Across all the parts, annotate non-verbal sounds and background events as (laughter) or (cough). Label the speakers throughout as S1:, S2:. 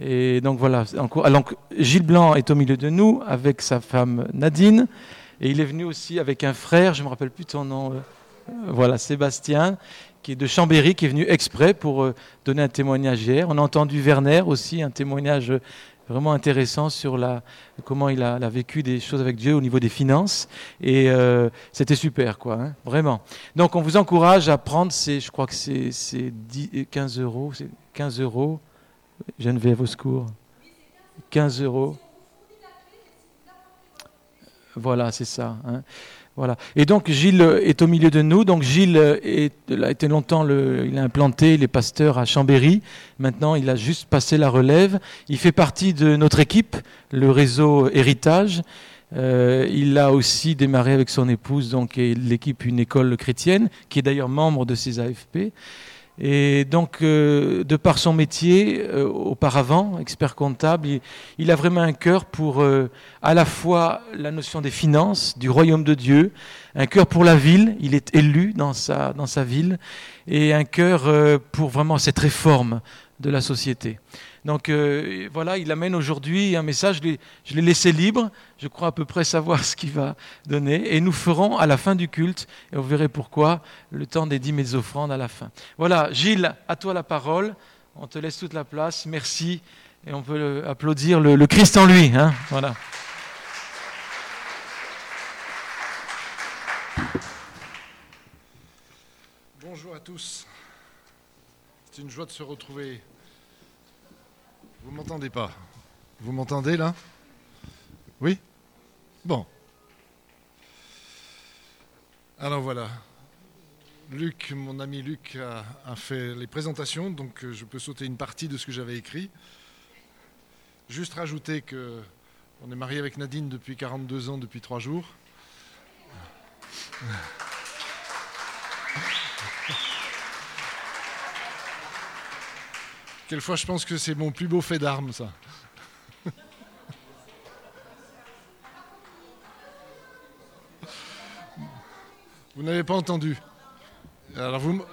S1: Et donc voilà. Donc Gilles Blanc est au milieu de nous avec sa femme Nadine. Et il est venu aussi avec un frère, je ne me rappelle plus ton nom. Euh, voilà, Sébastien, qui est de Chambéry, qui est venu exprès pour euh, donner un témoignage hier. On a entendu Werner aussi, un témoignage vraiment intéressant sur la, comment il a, vécu des choses avec Dieu au niveau des finances. Et euh, c'était super, quoi, hein, vraiment. Donc on vous encourage à prendre ces, je crois que c'est 15 euros, 15 euros. Geneviève au secours. 15 euros. Voilà, c'est ça. Hein. Voilà. Et donc Gilles est au milieu de nous. Donc Gilles est, a été longtemps, il a implanté les pasteurs à Chambéry. Maintenant, il a juste passé la relève. Il fait partie de notre équipe, le réseau Héritage. Euh, il a aussi démarré avec son épouse, donc l'équipe Une école chrétienne, qui est d'ailleurs membre de ces AFP. Et donc, euh, de par son métier, euh, auparavant, expert comptable, il, a vraiment un cœur pour euh, à la fois la notion des finances, du royaume de Dieu, un cœur pour la ville, il est élu dans sa, dans sa ville, et un cœur pour vraiment cette réforme de la société. Donc euh, voilà, il amène aujourd'hui un message, je l'ai laissé libre, je crois à peu près savoir (laughs) ce qu'il va donner, et nous ferons à la fin du culte, et vous verrez pourquoi, le temps des dîmes et des offrandes à la fin. Voilà, Gilles, à toi la parole, on te laisse toute la place, merci, et on peut applaudir le, Christ en lui. Hein voilà.
S2: Bonjour à tous. C'est une joie de se retrouver vous m'entendez pas Vous m'entendez là? Oui? Bon. Alors voilà. Luc, mon ami Luc, a, fait les présentations, donc euh, je peux sauter une partie de ce que j'avais écrit. Juste rajouter que on est marié avec Nadine depuis 42 ans, depuis 3 jours. Quelquefois, je pense que c'est mon plus beau fait d'armes, ça. (laughs) Vous n'avez pas entendu. Alors vous.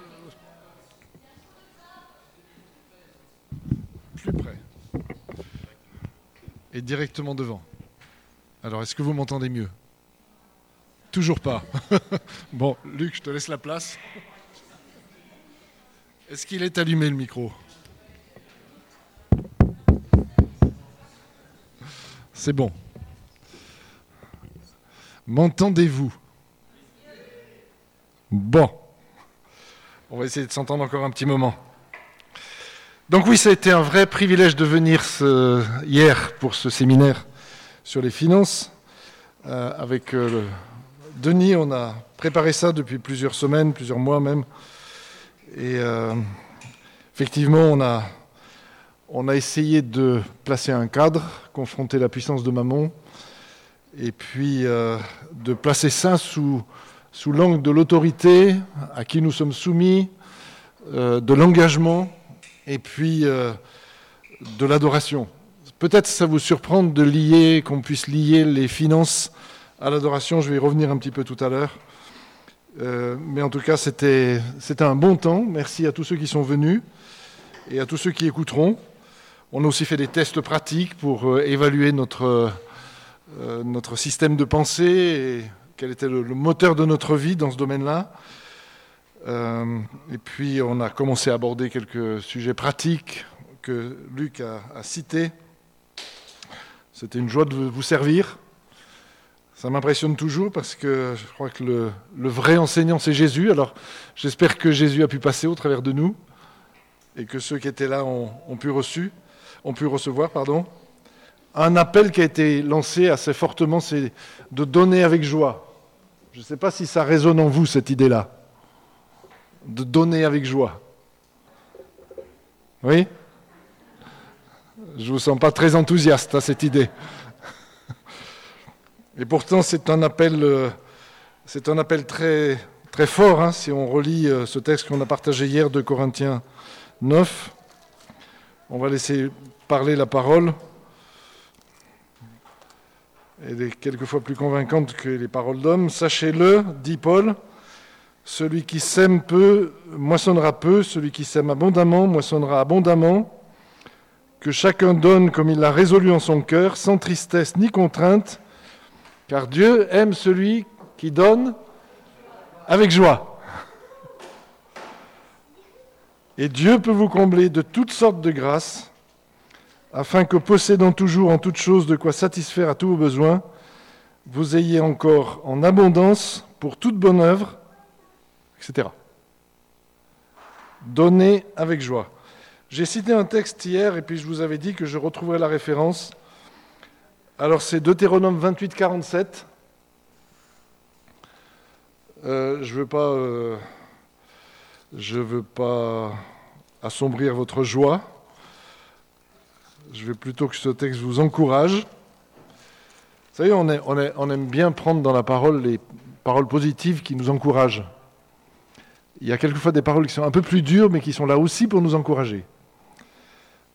S2: Plus près. Et directement devant. Alors, est-ce que vous m'entendez mieux? Toujours pas. (laughs) bon, Luc, je te laisse la place. Est-ce qu'il est allumé le micro? C'est bon. M'entendez-vous? Bon. On va essayer de s'entendre encore un petit moment. Donc oui, ça a été un vrai privilège de venir hier pour ce séminaire sur les finances. Euh, avec euh, Denis, on a préparé ça depuis plusieurs semaines, plusieurs mois même. Et euh, effectivement, on a on a essayé de placer un cadre, confronter la puissance de Mammon, et puis euh, de placer ça sous, sous l'angle de l'autorité à qui nous sommes soumis, euh, de l'engagement, et puis euh, de l'adoration. Peut-être ça vous surprend de lier, qu'on puisse lier les finances à l'adoration, je vais y revenir un petit peu tout à l'heure. mais en tout cas, c'était un bon temps. Merci à tous ceux qui sont venus et à tous ceux qui écouteront. On a aussi fait des tests pratiques pour euh, évaluer notre, euh, notre système de pensée et quel était le, moteur de notre vie dans ce domaine-là. Euh, et puis on a commencé à aborder quelques sujets pratiques que Luc a, cités. C'était une joie de vous servir. Ça m'impressionne toujours parce que je crois que le, vrai enseignant, c'est Jésus. Alors j'espère que Jésus a pu passer au travers de nous et que ceux qui étaient là ont, ont pu reçu ont pu recevoir, pardon. Un appel qui a été lancé assez fortement, c'est de donner avec joie. Je ne sais pas si ça résonne en vous, cette idée-là. De donner avec joie. Oui? Je ne vous sens pas très enthousiaste à cette idée. Et pourtant, c'est un appel, euh, c'est un appel très, très fort, hein, si on relit euh, ce texte qu'on a partagé hier de Corinthiens 9. On va laisser parler la parole. Elle est quelquefois plus convaincante que les paroles d'hommes. Sachez-le, dit Paul, celui qui sème peu moissonnera peu, celui qui sème abondamment moissonnera abondamment. que chacun donne comme il l'a résolu en son cœur, sans tristesse ni contrainte, car Dieu aime celui qui donne avec joie. Et Dieu peut vous combler de toutes sortes de grâces, afin que possédant toujours en toutes choses de quoi satisfaire à tous vos besoins, vous ayez encore en abondance pour toute bonne œuvre, etc. Donnez avec joie. J'ai cité un texte hier et puis je vous avais dit que je retrouverai la référence. Alors c'est Deutéronome 28, 47. Euh, je ne veux pas, euh, je veux pas assombrir votre joie. Je veux plutôt que ce texte vous encourage. Vous savez, on, on aime bien prendre dans la parole les paroles positives qui nous encouragent. Il y a quelquefois des paroles qui sont un peu plus dures, mais qui sont là aussi pour nous encourager.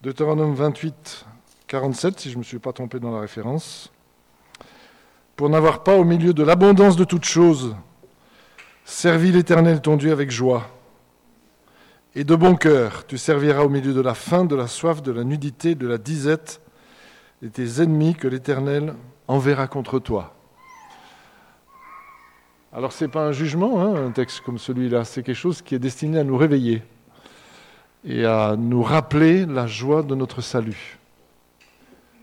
S2: Deutéronome 28, 47, si je ne me suis pas trompé dans la référence. Pour n'avoir pas au milieu de l'abondance de toutes choses servi l'Éternel ton Dieu avec joie. Et de bon cœur, tu serviras au milieu de la faim, de la soif, de la nudité, de la disette, et tes ennemis que l'Éternel enverra contre toi. Alors ce n'est pas un jugement, hein, un texte comme celui-là, c'est quelque chose qui est destiné à nous réveiller et à nous rappeler la joie de notre salut,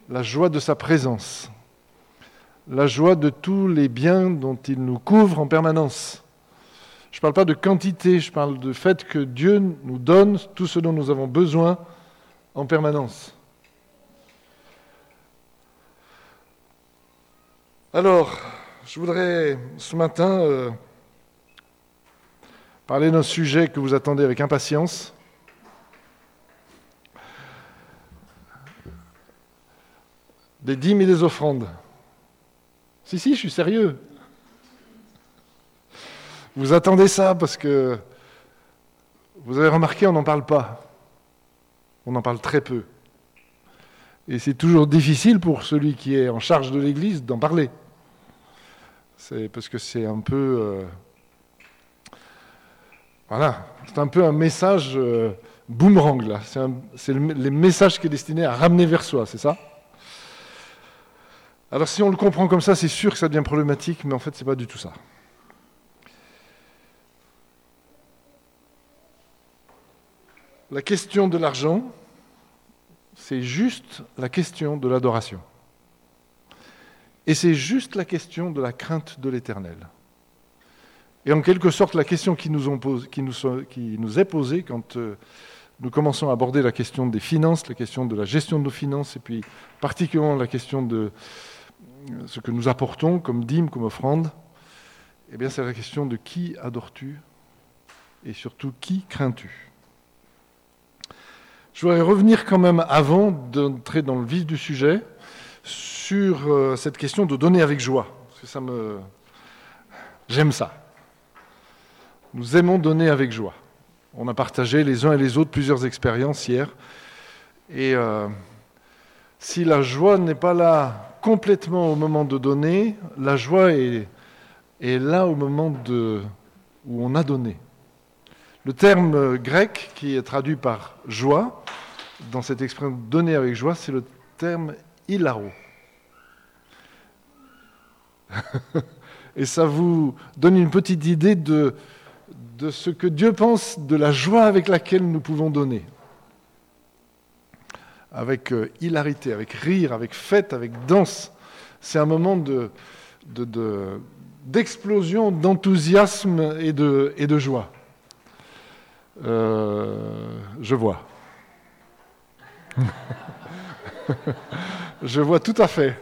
S2: la joie de sa présence, la joie de tous les biens dont il nous couvre en permanence. Je ne parle pas de quantité, je parle du fait que Dieu nous donne tout ce dont nous avons besoin en permanence. Alors, je voudrais ce matin euh, parler d'un sujet que vous attendez avec impatience. des dîmes et des offrandes. Si, si, je suis sérieux. Vous attendez ça parce que vous avez remarqué, on n'en parle pas. On en parle très peu. Et c'est toujours difficile pour celui qui est en charge de l'Église d'en parler. C'est parce que c'est un peu... Euh, voilà, c'est un peu un message euh, boomerang, là. C'est le, les messages qui est destiné à ramener vers soi, c'est ça? Alors si on le comprend comme ça, c'est sûr que ça devient problématique, mais en fait, ce n'est pas du tout ça. La question de l'argent, c'est juste la question de l'adoration. Et c'est juste la question de la crainte de l'éternel. Et en quelque sorte, la question qui nous, est posée quand euh, nous commençons à aborder la question des finances, la question de la gestion de nos finances, et puis particulièrement la question de ce que nous apportons comme dîme, comme offrande, eh bien c'est la question de qui adores-tu et surtout qui crains-tu? Je voudrais revenir quand même avant d'entrer dans le vif du sujet sur euh, cette question de donner avec joie. Parce que ça me. J'aime ça. Nous aimons donner avec joie. On a partagé les uns et les autres plusieurs expériences hier. Et euh, si la joie n'est pas là complètement au moment de donner, la joie est, là au moment de, où on a donné. Le terme grec qui est traduit par joie, dans cette expression donner avec joie, c'est le terme hilaro. Et ça vous donne une petite idée de, de ce que Dieu pense de la joie avec laquelle nous pouvons donner avec euh, hilarité, avec rire, avec fête, avec danse. C'est un moment d'explosion, d'enthousiasme et de, et de joie. Euh, je vois. (laughs) je vois tout à fait.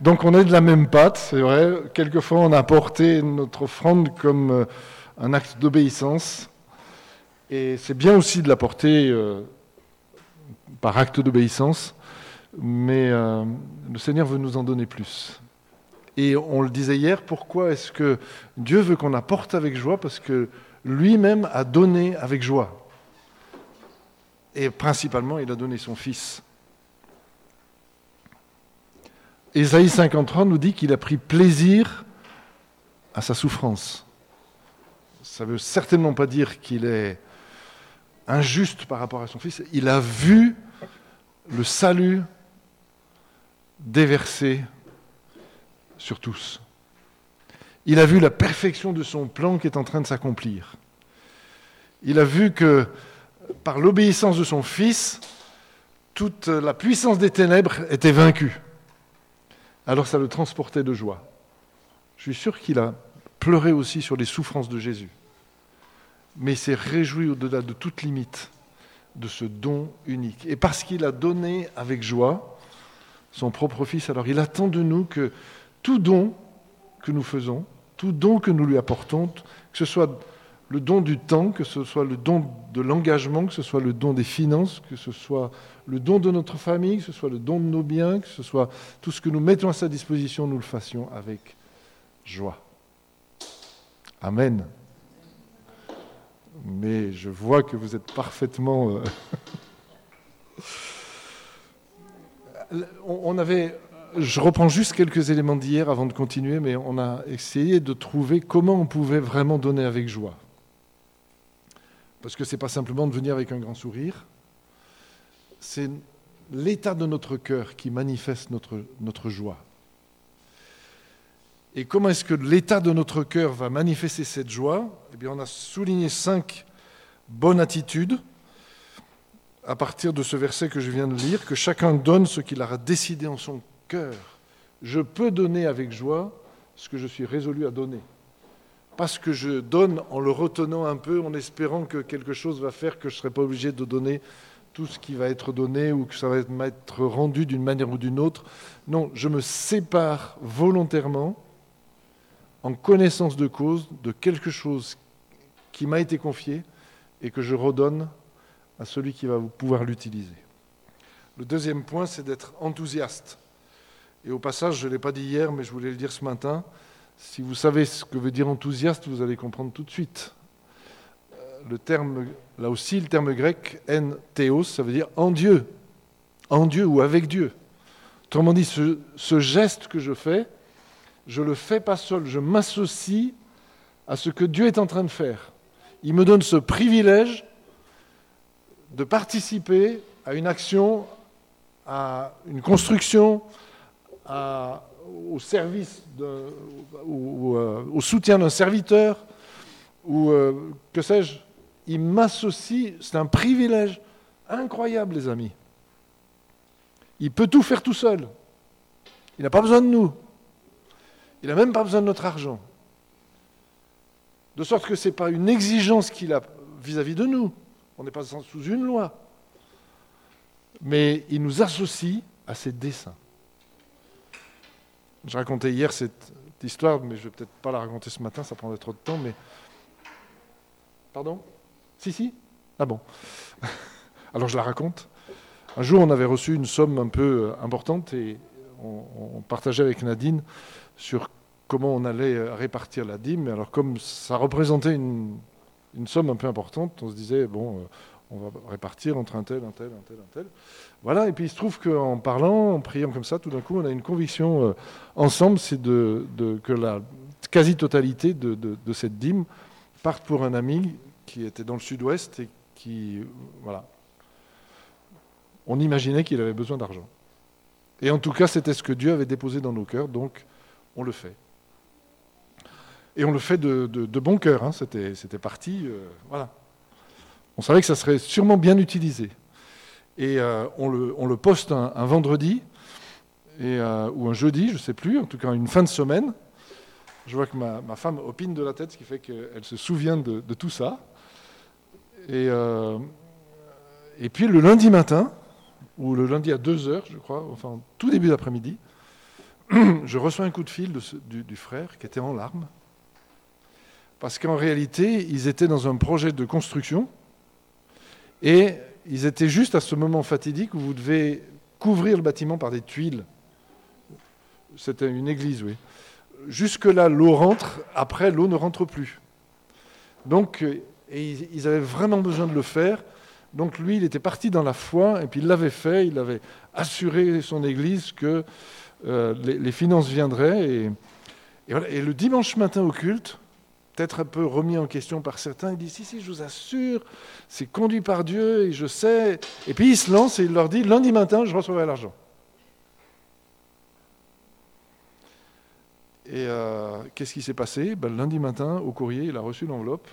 S2: Donc on est de la même pâte, c'est vrai. Quelquefois on a porté notre offrande comme euh, un acte d'obéissance. Et c'est bien aussi de la porter par acte d'obéissance, mais euh, le Seigneur veut nous en donner plus. Et on le disait hier, pourquoi est-ce que Dieu veut qu'on apporte avec joie? Parce que lui-même a donné avec joie. Et principalement, il a donné son Fils. Ésaïe 53 nous dit qu'il a pris plaisir à sa souffrance. Ça ne veut certainement pas dire qu'il est injuste par rapport à son Fils. Il a vu le salut déversé sur tous. Il a vu la perfection de son plan qui est en train de s'accomplir. Il a vu que par l'obéissance de son Fils, toute la puissance des ténèbres était vaincue. Alors ça le transportait de joie. Je suis sûr qu'il a pleuré aussi sur les souffrances de Jésus. Mais il s'est réjoui au-delà de toute limite de ce don unique. Et parce qu'il a donné avec joie son propre Fils, alors il attend de nous que tout don que nous faisons, tout don que nous lui apportons, que ce soit le don du temps, que ce soit le don de l'engagement, que ce soit le don des finances, que ce soit le don de notre famille, que ce soit le don de nos biens, que ce soit tout ce que nous mettons à sa disposition, nous le fassions avec joie. Amen. Mais je vois que vous êtes parfaitement... Euh, (laughs) on avait je reprends juste quelques éléments d'hier avant de continuer, mais on a essayé de trouver comment on pouvait vraiment donner avec joie. Parce que ce n'est pas simplement de venir avec un grand sourire, c'est l'état de notre cœur qui manifeste notre, joie. Et comment est-ce que l'état de notre cœur va manifester cette joie? Eh bien, on a souligné cinq bonnes attitudes à partir de ce verset que je viens de lire, que chacun donne ce qu'il aura décidé en son cœur. Je peux donner avec joie ce que je suis résolu à donner. Parce que je donne en le retenant un peu, en espérant que quelque chose va faire que je ne serai pas obligé de donner tout ce qui va être donné ou que ça va m'être rendu d'une manière ou d'une autre. Non, je me sépare volontairement, en connaissance de cause, de quelque chose qui m'a été confié et que je redonne à celui qui va pouvoir l'utiliser. Le deuxième point, c'est d'être enthousiaste. Et au passage, je ne l'ai pas dit hier, mais je voulais le dire ce matin. Si vous savez ce que veut dire enthousiaste, vous allez comprendre tout de suite. Euh, le terme, là aussi, le terme grec en théos, ça veut dire en Dieu, en Dieu ou avec Dieu. Autrement dit, ce, ce geste que je fais, je ne le fais pas seul, je m'associe à ce que Dieu est en train de faire. Il me donne ce privilège de participer à une action, à une construction, au service ou, euh, au soutien d'un serviteur, ou euh, que sais-je, il m'associe, c'est un privilège incroyable, les amis. Il peut tout faire tout seul. Il n'a pas besoin de nous. Il n'a même pas besoin de notre argent. De sorte que ce n'est pas une exigence qu'il a vis-à-vis de nous. On n'est pas sous une loi. Mais il nous associe à ses desseins. Je racontais hier cette histoire, mais je vais peut-être pas la raconter ce matin, ça prendrait trop de temps, mais... Pardon? Si, si? Ah bon. (laughs) Alors je la raconte. Un jour, on avait reçu une somme un peu euh, importante et on, partageait avec Nadine sur comment on allait euh, répartir la dîme. Alors comme ça représentait une, une somme un peu importante, on se disait, bon, euh, on va répartir entre un tel, un tel, un tel, un tel. Voilà, et puis il se trouve qu'en parlant, en priant comme ça, tout d'un coup, on a une conviction euh, ensemble, c'est que la quasi-totalité de, de, cette dîme parte pour un ami qui était dans le sud-ouest et qui, voilà, on imaginait qu'il avait besoin d'argent. Et en tout cas, c'était ce que Dieu avait déposé dans nos cœurs, donc on le fait. Et on le fait de, bon cœur, hein, c'était parti, euh, voilà. On savait que ça serait sûrement bien utilisé. Et euh, on, le, poste un, vendredi euh, ou un jeudi, je ne sais plus, en tout cas une fin de semaine. Je vois que ma, femme opine de la tête, ce qui fait qu'elle se souvient de, tout ça. Et, euh, et, puis le lundi matin, ou le lundi à 2 heures, je crois, enfin tout début d'après-midi, (clears throat) je reçois un coup de fil du frère qui était en larmes. Parce qu'en réalité, ils étaient dans un projet de construction et ils étaient juste à ce moment fatidique où vous devez couvrir le bâtiment par des tuiles. C'était une église, oui. Jusque-là, l'eau rentre, après, l'eau ne rentre plus. Donc, et ils avaient vraiment besoin de le faire. Donc lui, il était parti dans la foi, et puis il l'avait fait, il avait assuré son église que euh, les, finances viendraient. Et, et, le dimanche matin au culte, peut-être un peu remis en question par certains. Il dit Si, si, je vous assure, c'est conduit par Dieu et je sais. Et puis il se lance et il leur dit Lundi matin, je recevrai l'argent. Et euh, qu'est-ce qui s'est passé? Ben, Lundi matin, au courrier, il a reçu l'enveloppe.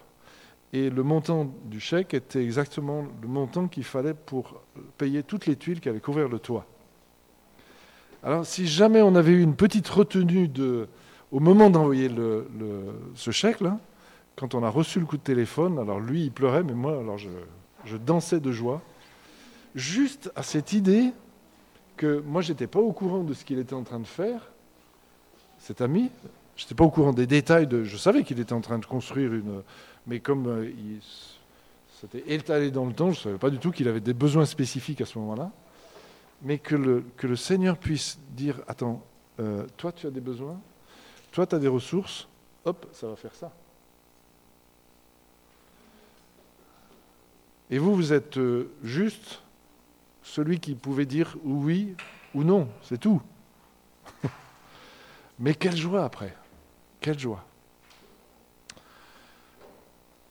S2: Et le montant du chèque était exactement le montant qu'il fallait pour payer toutes les tuiles qui avaient couvert le toit. Alors, si jamais on avait eu une petite retenue de, au moment d'envoyer le, ce chèque-là, quand on a reçu le coup de téléphone, alors lui, il pleurait, mais moi, alors je, dansais de joie, juste à cette idée que moi, je n'étais pas au courant de ce qu'il était en train de faire, cet ami, je n'étais pas au courant des détails, de, je savais qu'il était en train de construire une... Mais comme euh, il, c'était étalé dans le temps, je ne savais pas du tout qu'il avait des besoins spécifiques à ce moment-là, mais que le, que le Seigneur puisse dire, attends, euh, toi tu as des besoins, toi, tu as des ressources, hop, ça va faire ça. Et vous, vous êtes euh, juste celui qui pouvait dire oui ou non, c'est tout. (laughs) Mais quelle joie après, quelle joie.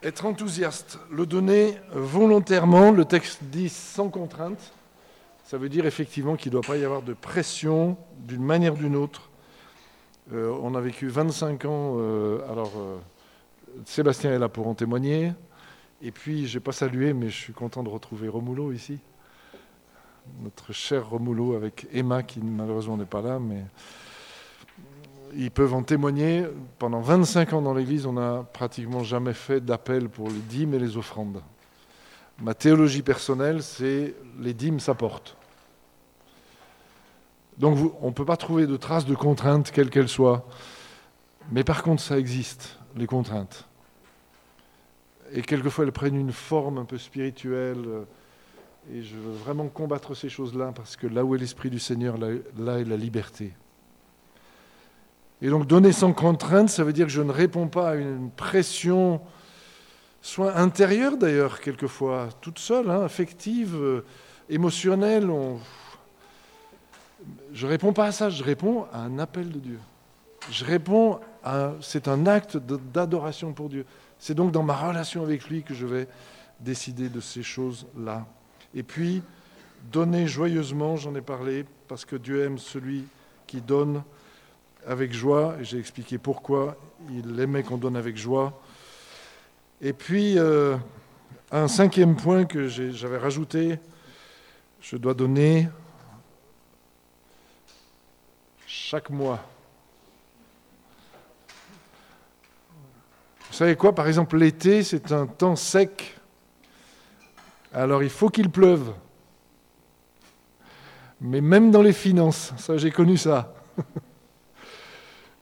S2: Être enthousiaste, le donner volontairement, le texte dit sans contrainte, ça veut dire effectivement qu'il ne doit pas y avoir de pression d'une manière ou d'une autre euh, on a vécu 25 ans. Euh, alors, euh, Sébastien est là pour en témoigner. Et puis, je n'ai pas salué, mais je suis content de retrouver Romulo ici. Notre cher Romulo avec Emma, qui malheureusement n'est pas là, mais ils peuvent en témoigner. Pendant 25 ans dans l'Église, on n'a pratiquement jamais fait d'appel pour les dîmes et les offrandes. Ma théologie personnelle, c'est les dîmes s'apportent. Donc on ne peut pas trouver de traces de contraintes, quelles qu'elles soient. Mais par contre, ça existe, les contraintes. Et quelquefois, elles prennent une forme un peu spirituelle. Et je veux vraiment combattre ces choses-là, parce que là où est l'Esprit du Seigneur, là, est la liberté. Et donc donner sans contrainte, ça veut dire que je ne réponds pas à une pression, soit intérieure d'ailleurs, quelquefois, toute seule, hein, affective, euh, émotionnelle. On, je réponds pas à ça, je réponds à un appel de Dieu. Je réponds à. C'est un acte d'adoration pour Dieu. C'est donc dans ma relation avec lui que je vais décider de ces choses-là. Et puis, donner joyeusement, j'en ai parlé, parce que Dieu aime celui qui donne avec joie, j'ai expliqué pourquoi il aimait qu'on donne avec joie. Et puis, euh, un cinquième point que j'avais rajouté, je dois donner chaque mois. Vous savez quoi? Par exemple, l'été, c'est un temps sec. Alors il faut qu'il pleuve. Mais même dans les finances, ça j'ai connu ça. (laughs)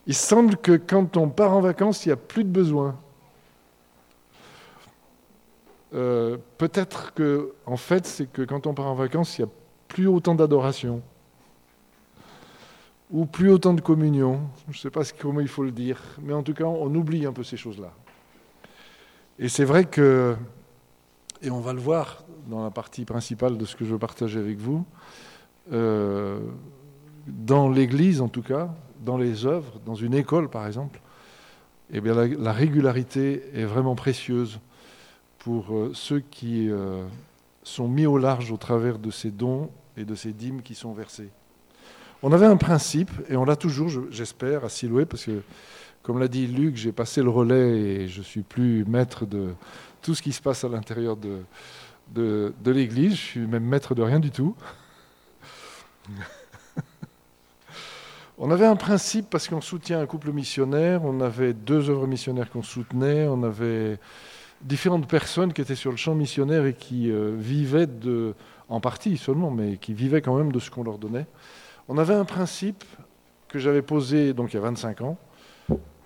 S2: Il semble que quand on part en vacances, il n'y a plus de besoin. Euh, peut-être que, en fait, c'est que quand on part en vacances, il n'y a plus autant d'adoration ou plus autant de communion, je ne sais pas comment il faut le dire, mais en tout cas, on oublie un peu ces choses-là. Et c'est vrai que, et on va le voir dans la partie principale de ce que je veux partager avec vous, euh, dans l'Église en tout cas, dans les œuvres, dans une école par exemple, eh bien, la, régularité est vraiment précieuse pour euh, ceux qui euh, sont mis au large au travers de ces dons et de ces dîmes qui sont versés. On avait un principe, et on l'a toujours, j'espère, à Siloué, parce que, comme l'a dit Luc, j'ai passé le relais et je suis plus maître de tout ce qui se passe à l'intérieur de, l'Église. Je suis même maître de rien du tout. (laughs) on avait un principe parce qu'on soutient un couple missionnaire, on avait deux œuvres missionnaires qu'on soutenait, on avait différentes personnes qui étaient sur le champ missionnaire et qui euh, vivaient de, en partie seulement, mais qui vivaient quand même de ce qu'on leur donnait. On avait un principe que j'avais posé donc il y a 25 ans,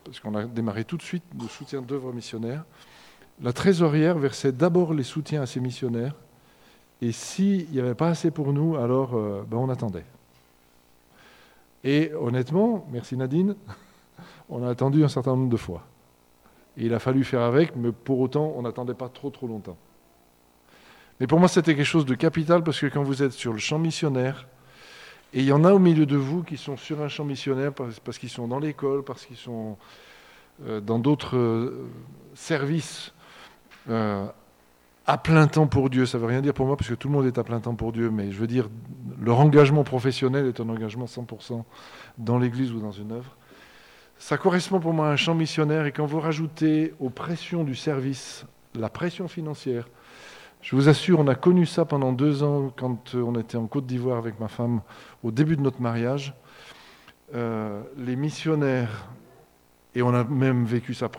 S2: parce qu'on a démarré tout de suite le soutien d'œuvres missionnaires. La trésorière versait d'abord les soutiens à ses missionnaires, et s'il n'y avait pas assez pour nous, alors euh, ben, on attendait. Et honnêtement, merci Nadine, (laughs) on a attendu un certain nombre de fois. Et il a fallu faire avec, mais pour autant, on n'attendait pas trop trop longtemps. Mais pour moi, c'était quelque chose de capital parce que quand vous êtes sur le champ missionnaire, et il y en a au milieu de vous qui sont sur un champ missionnaire parce, qu'ils sont dans l'école, parce qu'ils sont euh, dans d'autres euh, services à plein temps pour Dieu. Ça ne veut rien dire pour moi, parce que tout le monde est à plein temps pour Dieu, mais je veux dire, leur engagement professionnel est un engagement 100% dans l'Église ou dans une œuvre. Ça correspond pour moi à un champ missionnaire, et quand vous rajoutez aux pressions du service la pression financière, je vous assure, on a connu ça pendant deux ans quand on était en Côte d'Ivoire avec ma femme au début de notre mariage. Euh, les missionnaires, et on a même vécu ça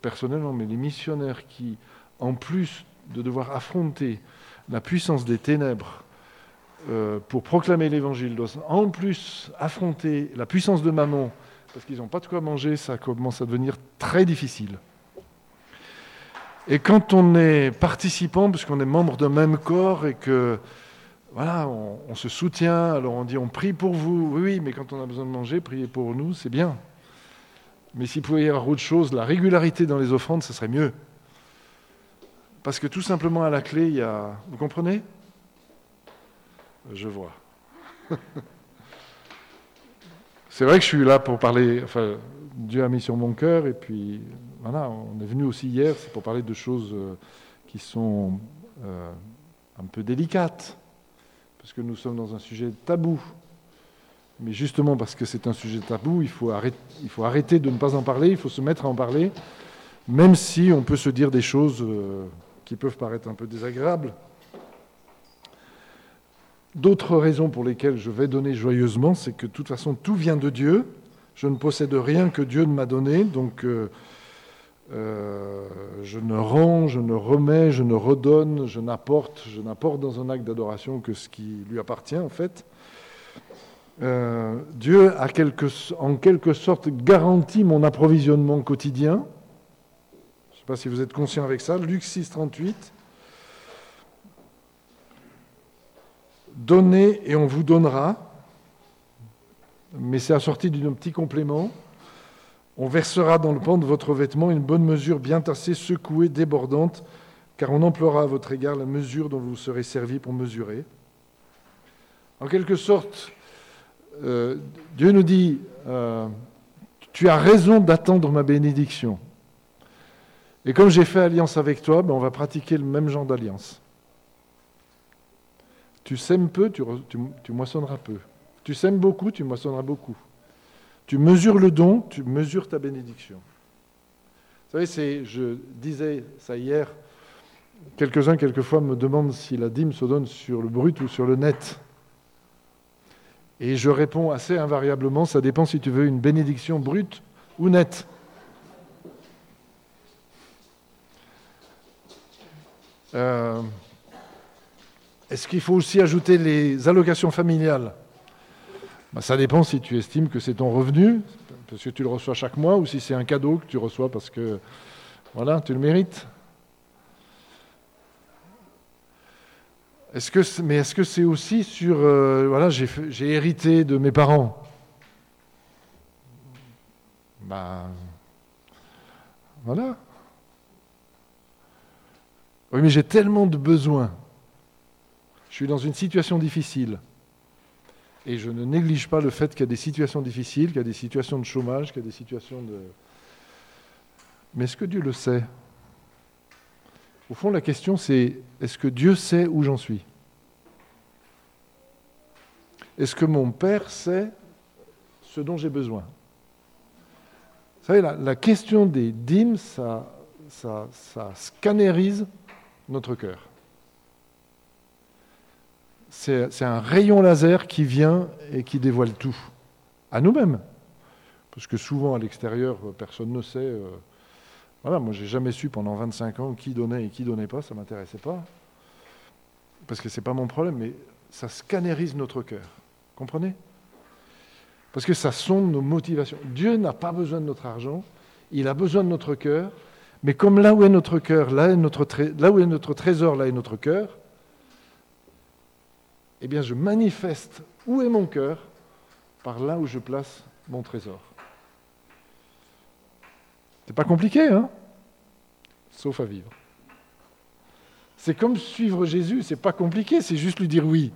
S2: personnellement, mais les missionnaires qui, en plus de devoir affronter la puissance des ténèbres euh, pour proclamer l'évangile, doivent en plus affronter la puissance de Maman, parce qu'ils n'ont pas de quoi manger, ça commence à devenir très difficile. Et quand on est participant, puisqu'on est membre d'un même corps et que voilà, on, se soutient, alors on dit on prie pour vous, oui, oui, mais quand on a besoin de manger, prier pour nous, c'est bien. Mais s'il pouvait y avoir autre chose, la régularité dans les offrandes, ce serait mieux. Parce que tout simplement à la clé, il y a. Vous comprenez? Je vois. (laughs) c'est vrai que je suis là pour parler. Enfin, Dieu a mis sur mon cœur et puis voilà, on est venu aussi hier, c'est pour parler de choses euh, qui sont euh, un peu délicates, parce que nous sommes dans un sujet tabou. Mais justement parce que c'est un sujet tabou, il faut, arrêter, de ne pas en parler, il faut se mettre à en parler, même si on peut se dire des choses euh, qui peuvent paraître un peu désagréables. D'autres raisons pour lesquelles je vais donner joyeusement, c'est que de toute façon, tout vient de Dieu. Je ne possède rien que Dieu ne m'a donné, donc je ne rends, je ne remets, je ne redonne, je n'apporte, je n'apporte dans un acte d'adoration que ce qui lui appartient en fait. Euh, Dieu a en quelque sorte garanti mon approvisionnement quotidien. Je ne sais pas si vous êtes conscient avec ça. Luc 6, 38. Donnez et on vous donnera. Mais c'est assorti d'un petit complément. On versera dans le pan de votre vêtement une bonne mesure bien tassée, secouée, débordante, car on emploiera à votre égard la mesure dont vous serez servi pour mesurer. En quelque sorte, euh, Dieu nous dit, euh, tu as raison d'attendre ma bénédiction. Et comme j'ai fait alliance avec toi, ben on va pratiquer le même genre d'alliance. Tu sèmes peu, tu moissonneras peu. Tu sèmes beaucoup, tu moissonneras beaucoup. Tu mesures le don, tu mesures ta bénédiction. Vous savez, je disais ça hier, quelques-uns quelquefois me demandent si la dîme se donne sur le brut ou sur le net. Et je réponds assez invariablement, ça dépend si tu veux une bénédiction brute ou nette. Euh, est-ce qu'il faut aussi ajouter les allocations familiales? Bah, ça dépend si tu estimes que c'est ton revenu, parce que tu le reçois chaque mois, ou si c'est un cadeau que tu reçois parce que voilà, tu le mérites. Est-ce que, mais est-ce que c'est aussi sur... Euh, voilà, j'ai hérité de mes parents? Ben, voilà. Oui, mais j'ai tellement de besoins. Je suis dans une situation difficile. Et je ne néglige pas le fait qu'il y a des situations difficiles, qu'il y a des situations de chômage, qu'il y a des situations de... Mais est-ce que Dieu le sait? Au fond, la question c'est, est-ce que Dieu sait où j'en suis? Est-ce que mon Père sait ce dont j'ai besoin? Vous savez, la, question des dîmes, ça, ça, ça scannérise notre cœur c'est un rayon laser qui vient et qui dévoile tout, à nous-mêmes. Parce que souvent, à l'extérieur, personne ne sait. Euh, voilà, moi, j'ai jamais su pendant 25 ans qui donnait et qui donnait pas, ça m'intéressait pas. Parce que c'est pas mon problème, mais ça scannérise notre cœur. Comprenez? Parce que ça sonde nos motivations. Dieu n'a pas besoin de notre argent, il a besoin de notre cœur, mais comme là où est notre cœur, là, là où est notre trésor, là est notre cœur, eh bien je manifeste où est mon cœur par là où je place mon trésor. C'est pas compliqué, hein? Sauf à vivre. C'est comme suivre Jésus, c'est pas compliqué, c'est juste lui dire oui.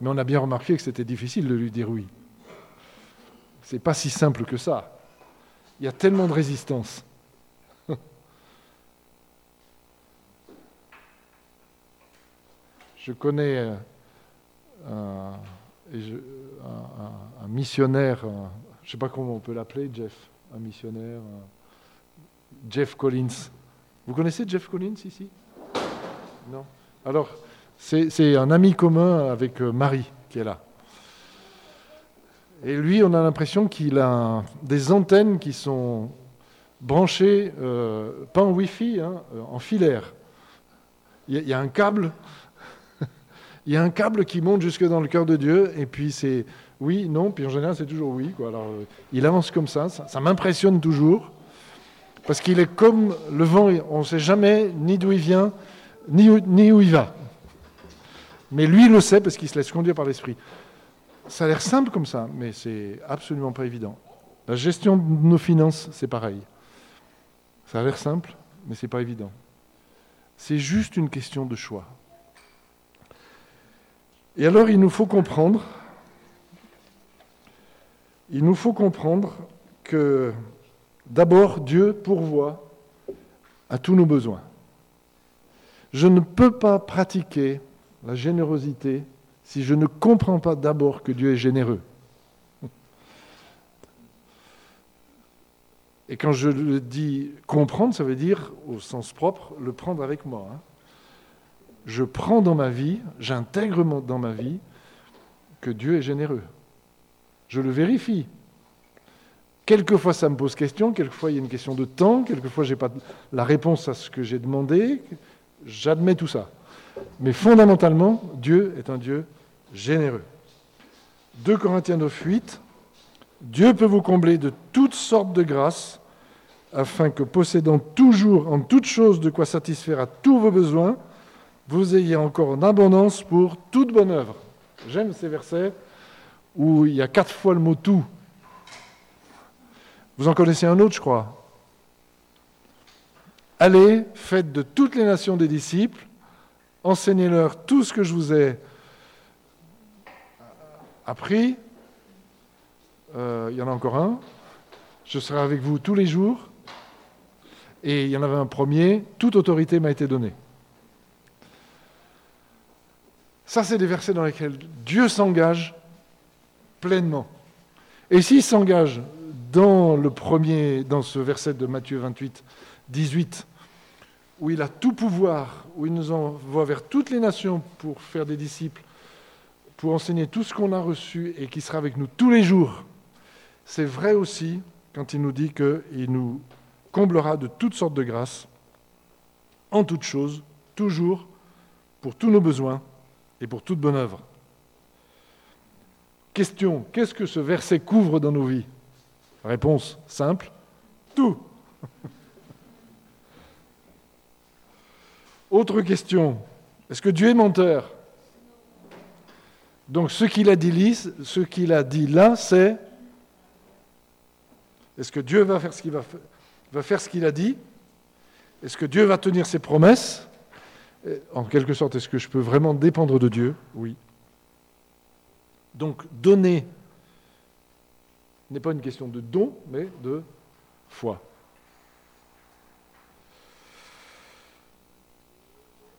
S2: Mais on a bien remarqué que c'était difficile de lui dire oui. C'est pas si simple que ça. il y a tellement de résistance. (laughs) Je connais euh, un, missionnaire, je ne sais pas comment on peut l'appeler, Jeff, un missionnaire, Jeff Collins. Vous connaissez Jeff Collins ici? Non Alors, c'est un ami commun avec euh, Marie qui est là. Et lui, on a l'impression qu'il a des antennes qui sont branchées, euh, pas en Wi-Fi, hein, en filaire. Il y, a un câble, il y a un câble qui monte jusque dans le cœur de Dieu, et puis c'est oui, non, puis en général c'est toujours oui. Quoi. Alors, euh, il avance comme ça, ça, m'impressionne toujours, parce qu'il est comme le vent, on ne sait jamais ni d'où il vient, ni où il va. Mais lui, il le sait parce qu'il se laisse conduire par l'esprit. Ça a l'air simple comme ça, mais c'est absolument pas évident. La gestion de nos finances, c'est pareil. Ça a l'air simple, mais c'est pas évident. C'est juste une question de choix. Et alors, il nous faut comprendre, il nous faut comprendre que d'abord, Dieu pourvoit à tous nos besoins. Je ne peux pas pratiquer la générosité si je ne comprends pas d'abord que Dieu est généreux. Et quand je le dis comprendre, ça veut dire, au sens propre, le prendre avec moi. Hein. Je prends dans ma vie, j'intègre dans ma vie que Dieu est généreux. Je le vérifie. Quelquefois, ça me pose question, quelquefois, il y a une question de temps, quelquefois, je n'ai pas la réponse à ce que j'ai demandé. J'admets tout ça. Mais fondamentalement, Dieu est un Dieu généreux. 2 Corinthiens 9, 8. Dieu peut vous combler de toutes sortes de grâces, afin que possédant toujours en toutes choses de quoi satisfaire à tous vos besoins, vous ayez encore en abondance pour toute bonne œuvre. J'aime ces versets où il y a quatre fois le mot tout. Vous en connaissez un autre, je crois. Allez, faites de toutes les nations des disciples, enseignez-leur tout ce que je vous ai appris. Euh, il y en a encore un. Je serai avec vous tous les jours. Et il y en avait un premier. Toute autorité m'a été donnée. Ça, c'est des versets dans lesquels Dieu s'engage pleinement. Et s'il s'engage dans le premier, dans ce verset de Matthieu 28, 18, où il a tout pouvoir, où il nous envoie vers toutes les nations pour faire des disciples, pour enseigner tout ce qu'on a reçu et qui sera avec nous tous les jours. C'est vrai aussi quand il nous dit qu'il nous comblera de toutes sortes de grâces, en toutes choses, toujours, pour tous nos besoins et pour toute bonne œuvre. Question, qu'est-ce que ce verset couvre dans nos vies? Réponse simple, tout. (laughs) Autre question. Est-ce que Dieu est menteur? Donc ce qu'il a dit, là, c'est est-ce que Dieu va faire ce qu'il a dit? Est-ce que Dieu va tenir ses promesses? En quelque sorte, est-ce que je peux vraiment dépendre de Dieu? Oui. Donc donner n'est pas une question de don, mais de foi.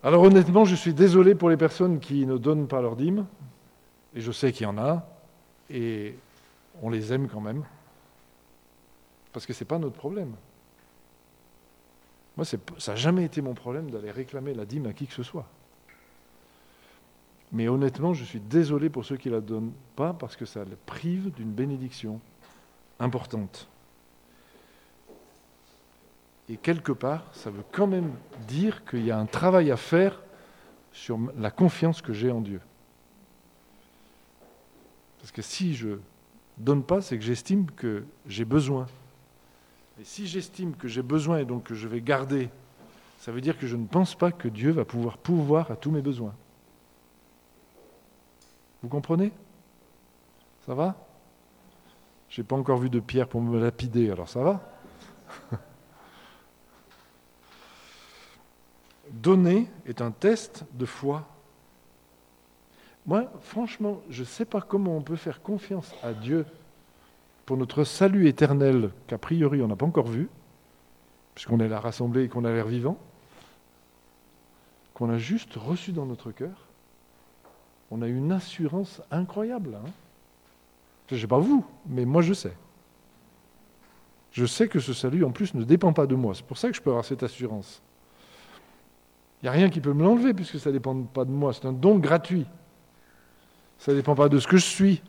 S2: Alors honnêtement, je suis désolé pour les personnes qui ne donnent pas leur dîme, et je sais qu'il y en a, et on les aime quand même, parce que ce n'est pas notre problème. Moi, ça n'a jamais été mon problème d'aller réclamer la dîme à qui que ce soit. Mais honnêtement, je suis désolé pour ceux qui ne la donnent pas, parce que ça les prive d'une bénédiction importante. Et quelque part, ça veut quand même dire qu'il y a un travail à faire sur la confiance que j'ai en Dieu. Parce que si je ne donne pas, c'est que j'estime que j'ai besoin. Et si j'estime que j'ai besoin et donc que je vais garder, ça veut dire que je ne pense pas que Dieu va pouvoir pouvoir à tous mes besoins. Vous comprenez? Ça va? Je n'ai pas encore vu de pierre pour me lapider, alors ça va? (laughs) Donner est un test de foi. Moi, franchement, je ne sais pas comment on peut faire confiance à Dieu pour notre salut éternel qu'a priori on n'a pas encore vu, puisqu'on est là rassemblés et qu'on a l'air vivant, qu'on a juste reçu dans notre cœur, on a une assurance incroyable. Hein je ne sais pas vous, mais moi je sais. Je sais que ce salut, en plus, ne dépend pas de moi. C'est pour ça que je peux avoir cette assurance. Il n'y a rien qui peut me l'enlever puisque ça ne dépend pas de moi. C'est un don gratuit. Ça ne dépend pas de ce que je suis.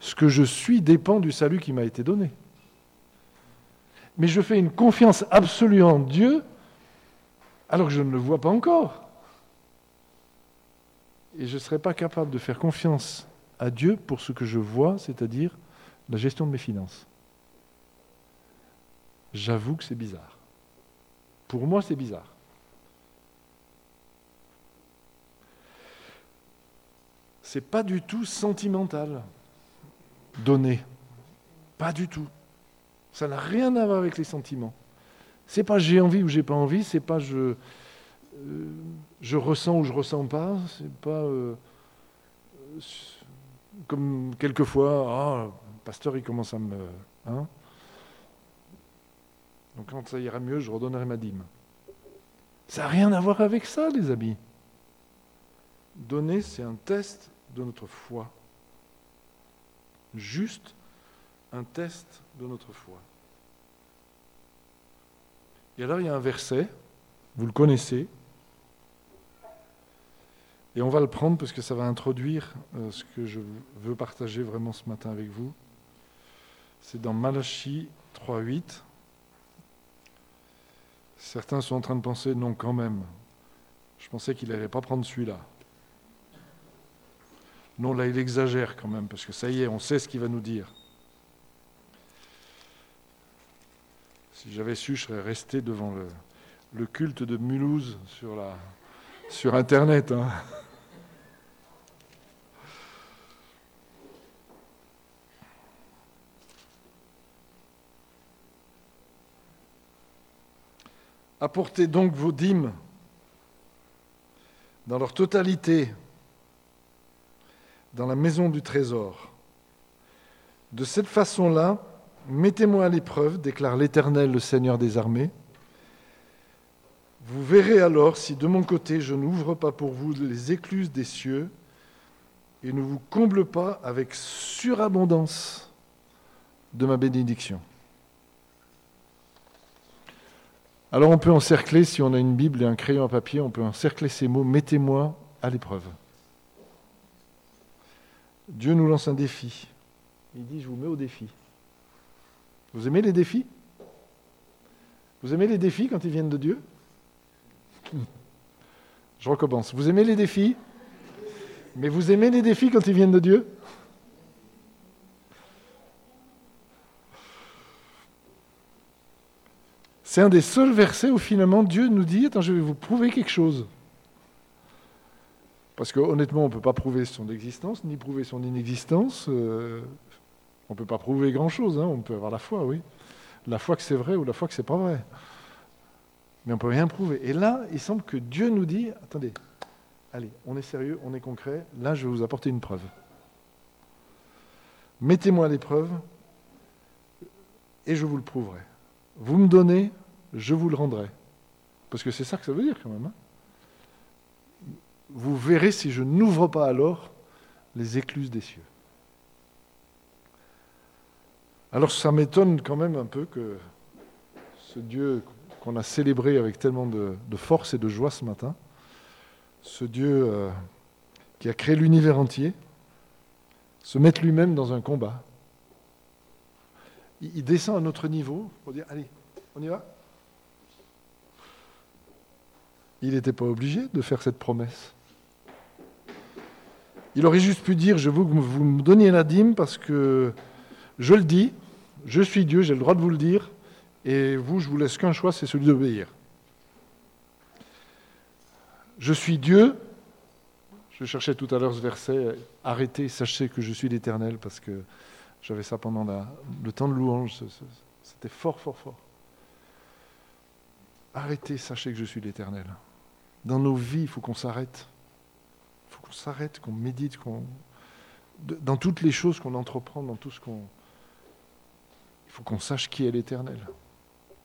S2: Ce que je suis dépend du salut qui m'a été donné. Mais je fais une confiance absolue en Dieu alors que je ne le vois pas encore. Et je ne serais pas capable de faire confiance à Dieu pour ce que je vois, c'est-à-dire la gestion de mes finances. J'avoue que c'est bizarre. Pour moi, c'est bizarre. C'est pas du tout sentimental, donner. Pas du tout. Ça n'a rien à voir avec les sentiments. C'est pas j'ai envie ou j'ai pas envie, c'est pas je, euh, je ressens ou je ressens pas, c'est pas euh, comme quelquefois, ah, pasteur il commence à me. Hein? Donc quand ça ira mieux, je redonnerai ma dîme. Ça n'a rien à voir avec ça, les amis. Donner, c'est un test de notre foi. Juste un test de notre foi. Et alors il y a un verset, vous le connaissez, et on va le prendre parce que ça va introduire euh, ce que je veux partager vraiment ce matin avec vous. C'est dans Malachie 3.8. Certains sont en train de penser, non quand même, je pensais qu'il n'allait pas prendre celui-là. Non, là, il exagère quand même, parce que ça y est, on sait ce qu'il va nous dire. Si j'avais su, je serais resté devant le, culte de Mulhouse sur, Internet. Hein. Apportez donc vos dîmes dans leur totalité dans la maison du trésor. De cette façon-là, mettez-moi à l'épreuve, déclare l'Éternel, le Seigneur des armées. Vous verrez alors si de mon côté je n'ouvre pas pour vous les écluses des cieux et ne vous comble pas avec surabondance de ma bénédiction. Alors on peut encercler, si on a une Bible et un crayon à papier, on peut encercler ces mots, mettez-moi à l'épreuve. Dieu nous lance un défi. Il dit, je vous mets au défi. Vous aimez les défis? Vous aimez les défis quand ils viennent de Dieu? Je recommence. Vous aimez les défis? Mais vous aimez les défis quand ils viennent de Dieu? C'est un des seuls versets où finalement Dieu nous dit, attends, je vais vous prouver quelque chose. Parce qu'honnêtement, on ne peut pas prouver son existence, ni prouver son inexistence. Euh, on ne peut pas prouver grand-chose. Hein. On peut avoir la foi, oui. La foi que c'est vrai ou la foi que c'est pas vrai. Mais on ne peut rien prouver. Et là, il semble que Dieu nous dit, attendez, allez, on est sérieux, on est concret. Là, je vais vous apporter une preuve. Mettez-moi l'épreuve et je vous le prouverai. Vous me donnez, je vous le rendrai. Parce que c'est ça que ça veut dire quand même. Hein vous verrez si je n'ouvre pas alors les écluses des cieux. Alors ça m'étonne quand même un peu que ce Dieu qu'on a célébré avec tellement de, force et de joie ce matin, ce Dieu euh, qui a créé l'univers entier, se mette lui-même dans un combat. Il, il descend à notre niveau pour dire, allez, on y va Il n'était pas obligé de faire cette promesse. Il aurait juste pu dire, je veux que vous me donniez la dîme parce que je le dis, je suis Dieu, j'ai le droit de vous le dire, et vous, je vous laisse qu'un choix, c'est celui d'obéir. Je suis Dieu, je cherchais tout à l'heure ce verset, arrêtez, sachez que je suis l'Éternel, parce que j'avais ça pendant le temps de louange, c'était fort, fort, fort. Arrêtez, sachez que je suis l'Éternel. Dans nos vies, il faut qu'on s'arrête qu'on s'arrête, qu'on médite, qu'on dans toutes les choses qu'on entreprend, dans tout ce qu'on Il faut qu'on sache qui est l'Éternel.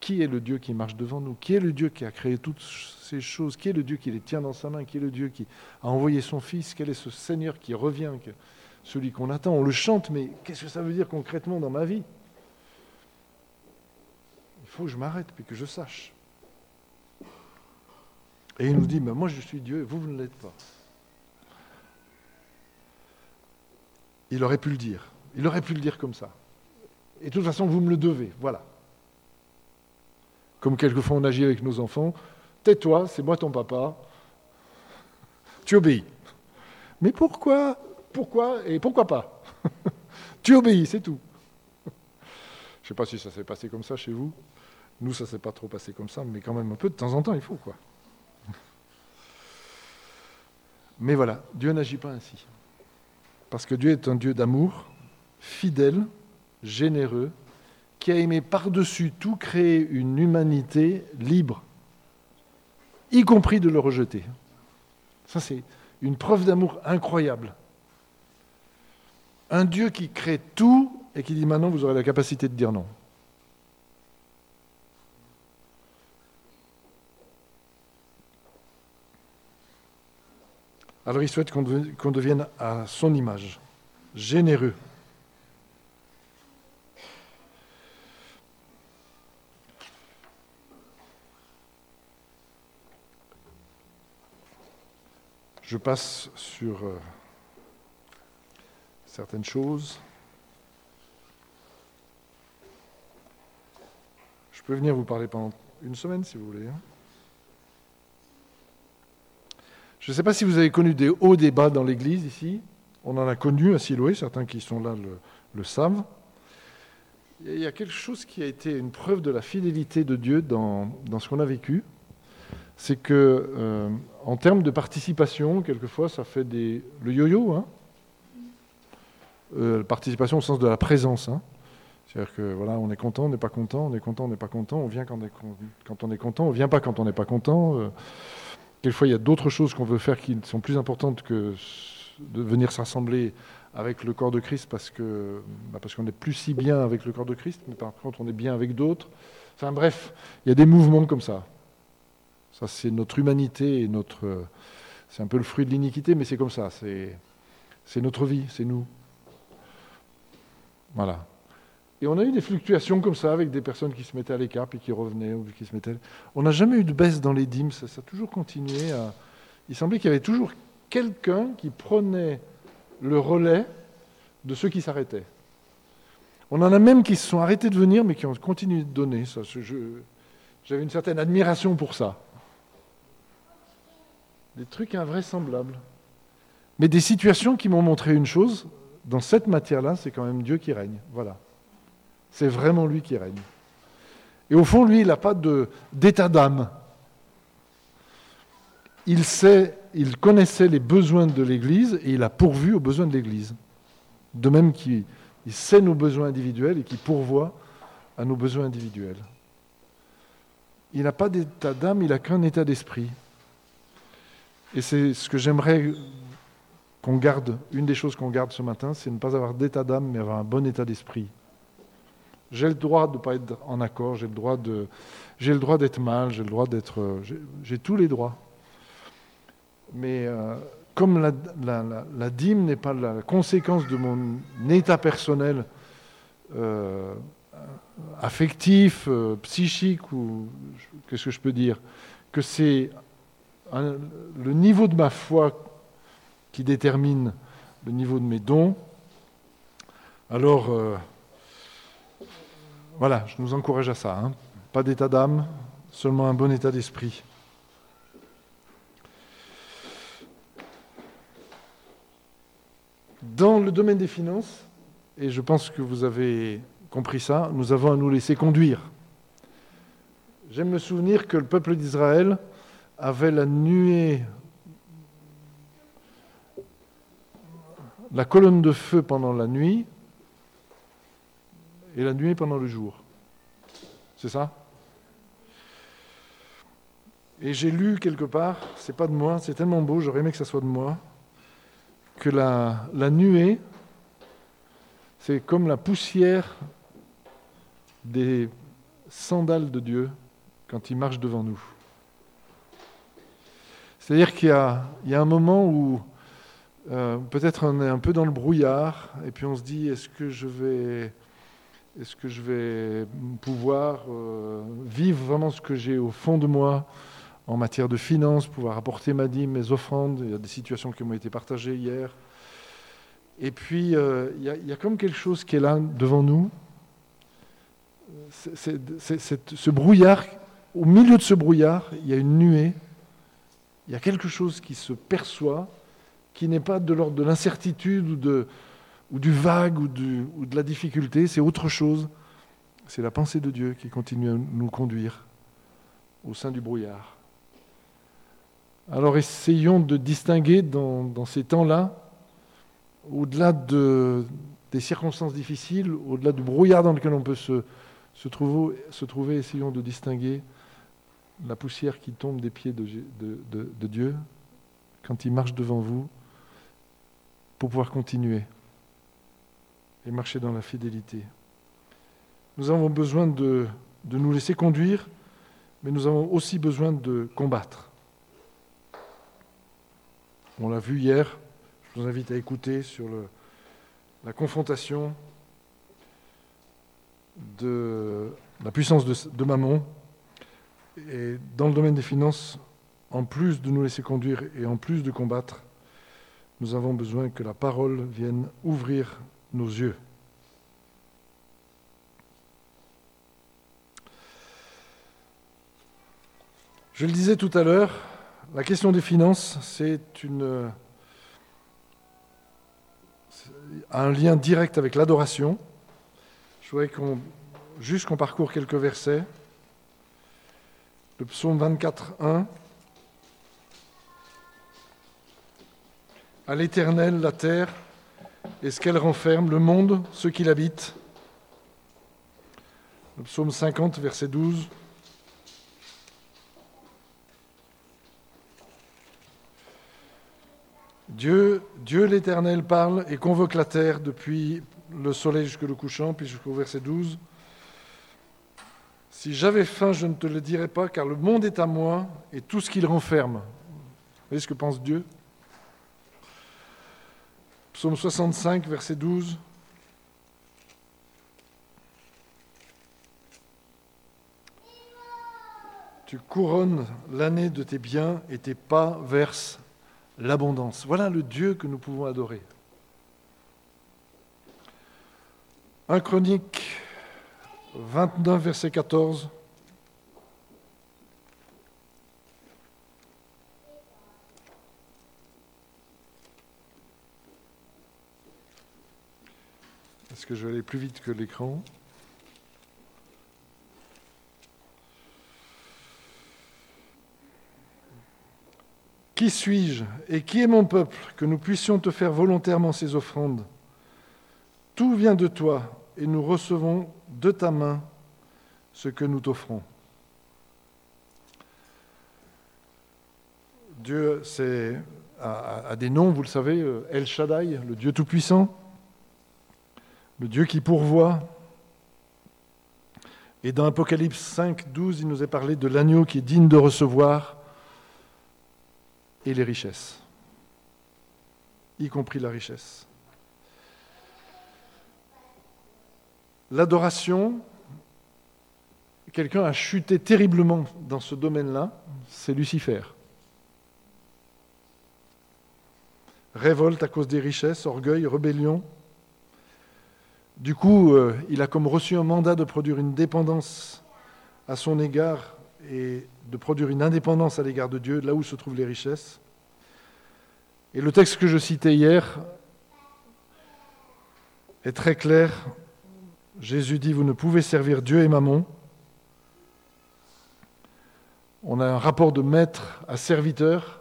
S2: Qui est le Dieu qui marche devant nous? Qui est le Dieu qui a créé toutes ces choses? Qui est le Dieu qui les tient dans sa main? Qui est le Dieu qui a envoyé son Fils? Quel est ce Seigneur qui revient Celui qu'on attend? On le chante, mais qu'est-ce que ça veut dire concrètement dans ma vie? Il faut que je m'arrête puis que je sache. Et il nous dit, mais moi je suis Dieu et vous, vous ne l'êtes pas. Il aurait pu le dire. Il aurait pu le dire comme ça. Et de toute façon, vous me le devez. Voilà. Comme quelquefois on agit avec nos enfants. Tais-toi, c'est moi ton papa. Tu obéis. Mais pourquoi Pourquoi Et pourquoi pas? (laughs) Tu obéis, c'est tout. (laughs) Je ne sais pas si ça s'est passé comme ça chez vous. Nous, ça ne s'est pas trop passé comme ça, mais quand même un peu de temps en temps, il faut quoi. (laughs) Mais voilà, Dieu n'agit pas ainsi. Parce que Dieu est un Dieu d'amour, fidèle, généreux, qui a aimé par-dessus tout créer une humanité libre, y compris de le rejeter. Ça, c'est une preuve d'amour incroyable. Un Dieu qui crée tout et qui dit maintenant vous aurez la capacité de dire non. Alors il souhaite qu'on devienne à son image, généreux. Je passe sur euh, certaines choses. Je peux venir vous parler pendant une semaine si vous voulez. Hein. Je ne sais pas si vous avez connu des hauts des bas dans l'Église ici. On en a connu à Siloé, certains qui sont là le, savent. Il y a quelque chose qui a été une preuve de la fidélité de Dieu dans, ce qu'on a vécu. C'est que, euh, en termes de participation, quelquefois, ça fait le yo-yo. Hein euh, participation au sens de la présence. Hein. C'est-à-dire que voilà, on est content, on n'est pas content, on est content, on n'est pas content, on vient quand on est, quand on est content, on vient pas quand on n'est pas content. Euh, Quelquefois, il y a d'autres choses qu'on veut faire qui sont plus importantes que de venir s'assembler avec le corps de Christ parce que bah, parce qu'on n'est plus si bien avec le corps de Christ, mais par contre on est bien avec d'autres. Enfin bref, il y a des mouvements comme ça. Ça c'est notre humanité et notre c'est un peu le fruit de l'iniquité, mais c'est comme ça. C'est c'est notre vie, c'est nous. Voilà. Et on a eu des fluctuations comme ça, avec des personnes qui se mettaient à l'écart, puis qui revenaient, ou qui se mettaient... On n'a jamais eu de baisse dans les dîmes, ça, a toujours continué. À... Il semblait qu'il y avait toujours quelqu'un qui prenait le relais de ceux qui s'arrêtaient. On en a même qui se sont arrêtés de venir, mais qui ont continué de donner. Ça, J'avais une certaine admiration pour ça. Des trucs invraisemblables. Mais des situations qui m'ont montré une chose, dans cette matière-là, c'est quand même Dieu qui règne. Voilà. C'est vraiment lui qui règne. Et au fond, lui, il n'a pas d'état d'âme. Il sait, il connaissait les besoins de l'Église et il a pourvu aux besoins de l'Église. De même qu'il sait nos besoins individuels et qu'il pourvoit à nos besoins individuels. Il n'a pas d'état d'âme, il n'a qu'un état d'esprit. Et c'est ce que j'aimerais qu'on garde, une des choses qu'on garde ce matin, c'est ne pas avoir d'état d'âme, mais avoir un bon état d'esprit. J'ai le droit de ne pas être en accord, j'ai le droit de, j'ai le droit d'être mal, j'ai le droit d'être, j'ai tous les droits. Mais euh, comme la, dîme n'est pas la conséquence de mon état personnel euh, affectif, euh, psychique ou qu'est-ce que je peux dire, que c'est le niveau de ma foi qui détermine le niveau de mes dons, alors voilà, je nous encourage à ça. Hein. Pas d'état d'âme, seulement un bon état d'esprit. Dans le domaine des finances, et je pense que vous avez compris ça, nous avons à nous laisser conduire. J'aime me souvenir que le peuple d'Israël avait la nuée, la colonne de feu pendant la nuit et la nuit pendant le jour. C'est ça? Et j'ai lu quelque part, c'est pas de moi, c'est tellement beau, j'aurais aimé que ça soit de moi, que la, nuée, c'est comme la poussière des sandales de Dieu quand il marche devant nous. C'est-à-dire qu'il y, y, a un moment où euh, peut-être on est un peu dans le brouillard et puis on se dit est-ce que je vais, est-ce que je vais pouvoir euh, vivre vraiment ce que j'ai au fond de moi en matière de finances, pouvoir apporter ma dîme, mes offrandes? Il y a des situations qui m'ont été partagées hier. Et puis, euh, il, y a, comme quelque chose qui est là devant nous. C'est, ce brouillard, au milieu de ce brouillard, il y a une nuée. Il y a quelque chose qui se perçoit, qui n'est pas de l'ordre de l'incertitude ou, de, ou du vague ou, de la difficulté, c'est autre chose. C'est la pensée de Dieu qui continue à nous conduire au sein du brouillard. Alors essayons de distinguer dans, ces temps-là, au-delà de, des circonstances difficiles, au-delà du brouillard dans lequel on peut se, trouver, essayons de distinguer la poussière qui tombe des pieds de Dieu quand il marche devant vous pour pouvoir continuer et marcher dans la fidélité. Nous avons besoin de, de nous laisser conduire, mais nous avons aussi besoin de combattre. On l'a vu hier, je vous invite à écouter sur le, la confrontation de la puissance de, de, Mammon. Et dans le domaine des finances, en plus de nous laisser conduire et en plus de combattre, nous avons besoin que la parole vienne ouvrir nos yeux. Je le disais tout à l'heure, la question des finances, c'est une un lien direct avec l'adoration. Je voudrais juste qu'on parcourt quelques versets. Le psaume 24, 1. À l'Éternel, la terre et ce qu'elle renferme, le monde, ceux qui l'habitent? Le psaume 50, verset 12. Dieu, Dieu l'Éternel parle et convoque la terre depuis le soleil jusqu'au couchant, puis jusqu'au verset 12. Si j'avais faim, je ne te le dirais pas, car le monde est à moi et tout ce qu'il renferme. Vous voyez ce que pense Dieu? Psaume 65, verset 12. Tu couronnes l'année de tes biens et tes pas versent l'abondance. Voilà le Dieu que nous pouvons adorer. Un Chronique 29, verset 14. Est-ce que je vais aller plus vite que l'écran Qui suis-je et qui est mon peuple que nous puissions te faire volontairement ces offrandes Tout vient de toi et nous recevons de ta main ce que nous t'offrons. Dieu c'est, a, des noms, vous le savez, euh, El Shaddai, le Dieu Tout-Puissant, le Dieu qui pourvoit. Et dans Apocalypse 5, 12, il nous est parlé de l'agneau qui est digne de recevoir et les richesses, y compris la richesse. L'adoration, quelqu'un a chuté terriblement dans ce domaine-là, c'est Lucifer. Révolte à cause des richesses, orgueil, rébellion. Du coup, euh, il a comme reçu un mandat de produire une dépendance à son égard et de produire une indépendance à l'égard de Dieu, là où se trouvent les richesses. Et le texte que je citais hier est très clair. Jésus dit, vous ne pouvez servir Dieu et Mammon. On a un rapport de maître à serviteur.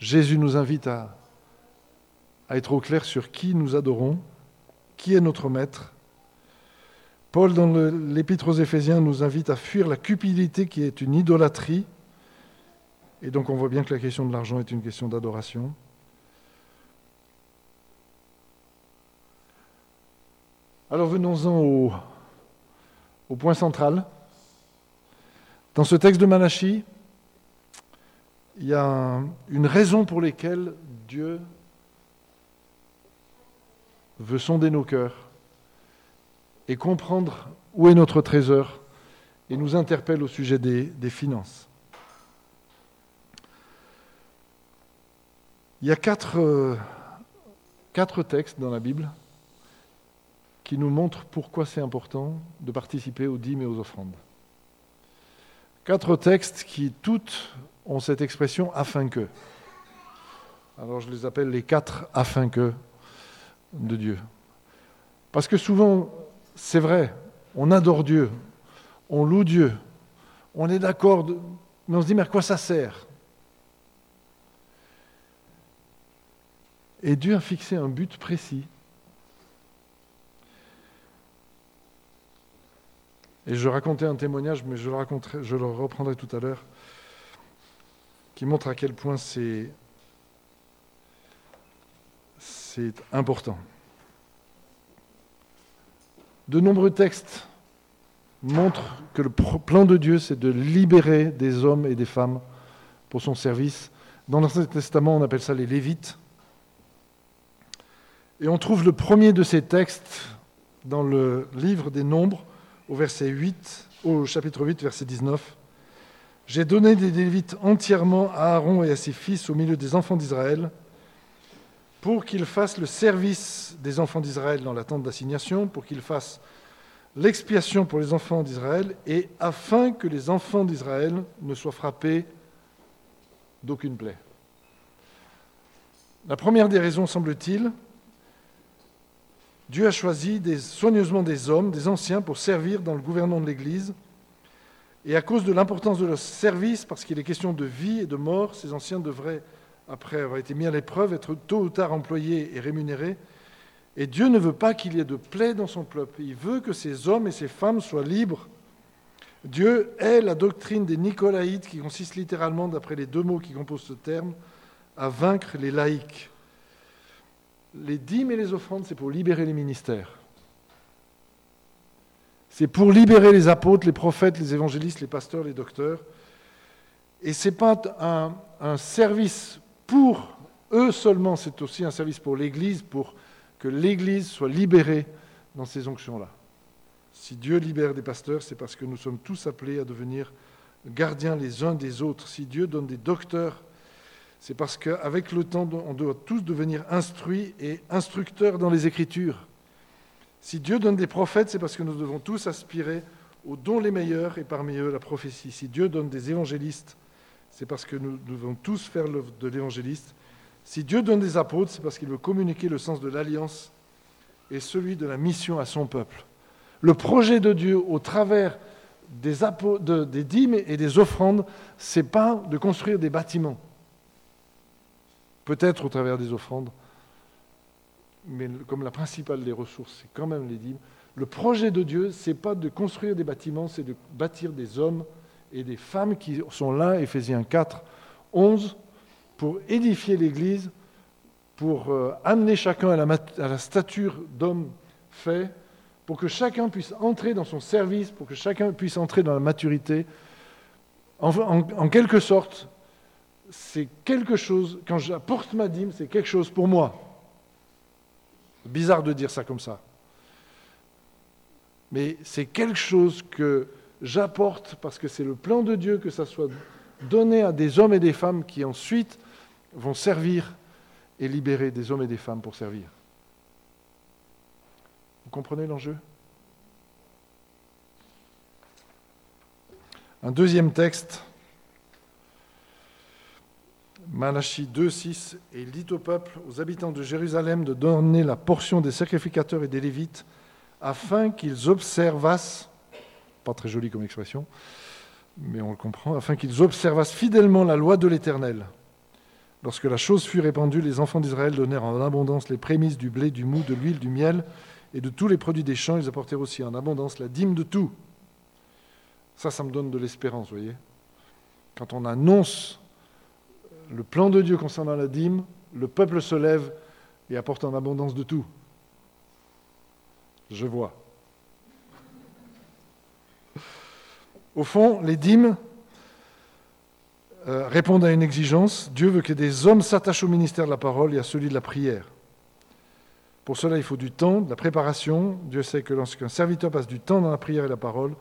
S2: Jésus nous invite à, à être au clair sur qui nous adorons, qui est notre maître. Paul, dans l'Épître aux Éphésiens, nous invite à fuir la cupidité qui est une idolâtrie. Et donc on voit bien que la question de l'argent est une question d'adoration. Alors venons-en au, point central. Dans ce texte de Malachie, il y a une raison pour laquelle Dieu veut sonder nos cœurs et comprendre où est notre trésor et nous interpelle au sujet des, finances. Il y a quatre, euh, quatre textes dans la Bible qui nous montrent pourquoi c'est important de participer aux dîmes et aux offrandes. Quatre textes qui toutes ont cette expression afin que. Alors je les appelle les quatre afin que de Dieu. Parce que souvent, c'est vrai, on adore Dieu, on loue Dieu, on est d'accord, mais on se dit, mais à quoi ça sert? Et Dieu a fixé un but précis. Et je racontais un témoignage, mais je le, raconterai, je le reprendrai tout à l'heure, qui montre à quel point c'est, c'est important. De nombreux textes montrent que le plan de Dieu, c'est de libérer des hommes et des femmes pour son service. Dans l'Ancien Testament, on appelle ça les Lévites. Et on trouve le premier de ces textes dans le livre des Nombres, au, verset 8, au chapitre 8, verset 19. J'ai donné des Lévites entièrement à Aaron et à ses fils au milieu des enfants d'Israël, pour qu'ils fassent le service des enfants d'Israël dans la tente d'assignation, pour qu'ils fassent l'expiation pour les enfants d'Israël, et afin que les enfants d'Israël ne soient frappés d'aucune plaie. La première des raisons, semble-t-il, Dieu a choisi soigneusement des hommes, des anciens, pour servir dans le gouvernement de l'Église. Et à cause de l'importance de leur service, parce qu'il est question de vie et de mort, ces anciens devraient, après avoir été mis à l'épreuve, être tôt ou tard employés et rémunérés. Et Dieu ne veut pas qu'il y ait de plaie dans son peuple. Il veut que ces hommes et ces femmes soient libres. Dieu est la doctrine des Nicolaïtes, qui consiste littéralement, d'après les deux mots qui composent ce terme, à vaincre les laïcs les dîmes et les offrandes, c'est pour libérer les ministères. C'est pour libérer les apôtres, les prophètes, les évangélistes, les pasteurs, les docteurs. Et ce n'est pas un, un, service pour eux seulement, c'est aussi un service pour l'Église, pour que l'Église soit libérée dans ces onctions-là. Si Dieu libère des pasteurs, c'est parce que nous sommes tous appelés à devenir gardiens les uns des autres. Si Dieu donne des docteurs c'est parce qu'avec le temps, on doit tous devenir instruits et instructeurs dans les Écritures. Si Dieu donne des prophètes, c'est parce que nous devons tous aspirer aux dons les meilleurs et parmi eux la prophétie. Si Dieu donne des évangélistes, c'est parce que nous devons tous faire l'œuvre de l'évangéliste. Si Dieu donne des apôtres, c'est parce qu'il veut communiquer le sens de l'alliance et celui de la mission à son peuple. Le projet de Dieu au travers des, des dîmes et des offrandes, c'est pas de construire des bâtiments peut-être au travers des offrandes, mais comme la principale des ressources, c'est quand même les dîmes. Le projet de Dieu, ce n'est pas de construire des bâtiments, c'est de bâtir des hommes et des femmes qui sont là, Éphésiens 4, 11, pour édifier l'Église, pour euh, amener chacun à la, stature d'homme fait, pour que chacun puisse entrer dans son service, pour que chacun puisse entrer dans la maturité. En, en quelque sorte, c'est quelque chose, quand j'apporte ma dîme, c'est quelque chose pour moi. Bizarre de dire ça comme ça. Mais c'est quelque chose que j'apporte parce que c'est le plan de Dieu que ça soit donné à des hommes et des femmes qui ensuite vont servir et libérer des hommes et des femmes pour servir. Vous comprenez l'enjeu? Un deuxième texte Malachie 2, 6, et il dit au peuple, aux habitants de Jérusalem, de donner la portion des sacrificateurs et des Lévites, afin qu'ils observassent, pas très joli comme expression, mais on le comprend, afin qu'ils observassent fidèlement la loi de l'Éternel. Lorsque la chose fut répandue, les enfants d'Israël donnèrent en abondance les prémices du blé, du mou, de l'huile, du miel et de tous les produits des champs. Ils apportèrent aussi en abondance la dîme de tout. Ça, ça me donne de l'espérance, vous voyez. Quand on annonce le plan de Dieu concernant la dîme, le peuple se lève et apporte en abondance de tout. Je vois. Au fond, les dîmes euh, répondent à une exigence. Dieu veut que des hommes s'attachent au ministère de la parole et à celui de la prière. Pour cela, il faut du temps, de la préparation. Dieu sait que lorsqu'un serviteur passe du temps dans la prière et la parole,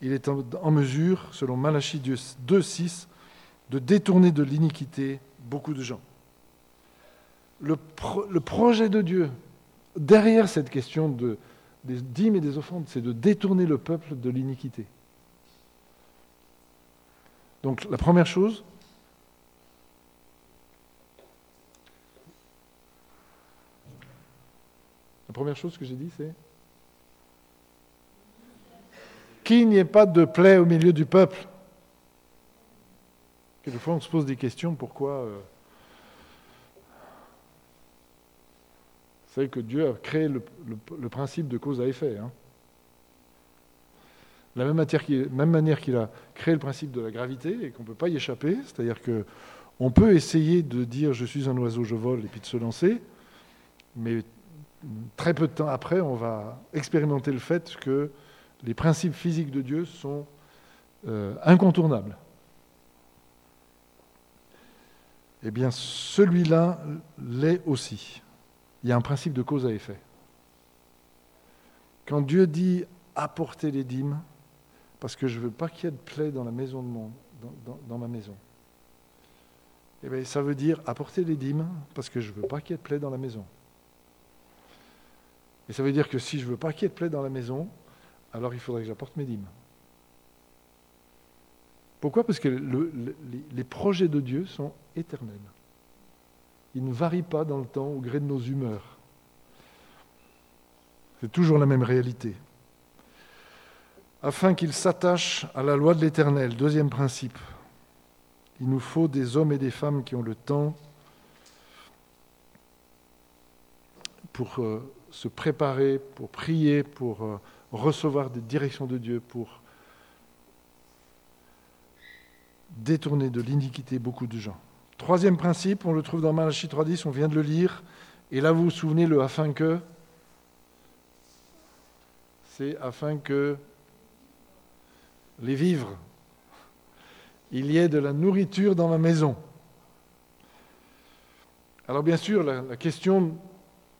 S2: il est en mesure, selon Malachie 2.6, de détourner de l'iniquité beaucoup de gens. Le, projet de Dieu, derrière cette question de, des dîmes et des offrandes, c'est de détourner le peuple de l'iniquité. Donc la première chose, la première chose que j'ai dit, c'est qu'il n'y ait pas de plaie au milieu du peuple. Quelquefois, on se pose des questions pourquoi. Euh, Vous savez que Dieu a créé le, principe de cause à effet. Hein. La même, manière qu'il a créé le principe de la gravité et qu'on ne peut pas y échapper, c'est-à-dire qu'on peut essayer de dire je suis un oiseau, je vole et puis de se lancer, mais très peu de temps après, on va expérimenter le fait que les principes physiques de Dieu sont euh, incontournables. Eh bien, celui-là l'est aussi. Il y a un principe de cause à effet. Quand Dieu dit apporter les dîmes, parce que je ne veux pas qu'il y ait de plaie dans la maison de mon, dans, ma maison. Eh bien, ça veut dire apporter les dîmes parce que je ne veux pas qu'il y ait de plaie dans la maison. Et ça veut dire que si je ne veux pas qu'il y ait de plaie dans la maison, alors il faudrait que j'apporte mes dîmes. Pourquoi? Parce que les projets de Dieu sont éternels. Ils ne varient pas dans le temps au gré de nos humeurs. C'est toujours la même réalité afin qu'ils s'attachent à la loi de l'Éternel. Deuxième principe, il nous faut des hommes et des femmes qui ont le temps pour euh, se préparer, pour prier, pour euh, recevoir des directions de Dieu, pour détourner de l'iniquité beaucoup de gens. Troisième principe, on le trouve dans Malachie 3.10, on vient de le lire, et là vous vous souvenez le afin que, c'est afin que les vivres. Il y ait de la nourriture dans ma maison. Alors bien sûr, la, question,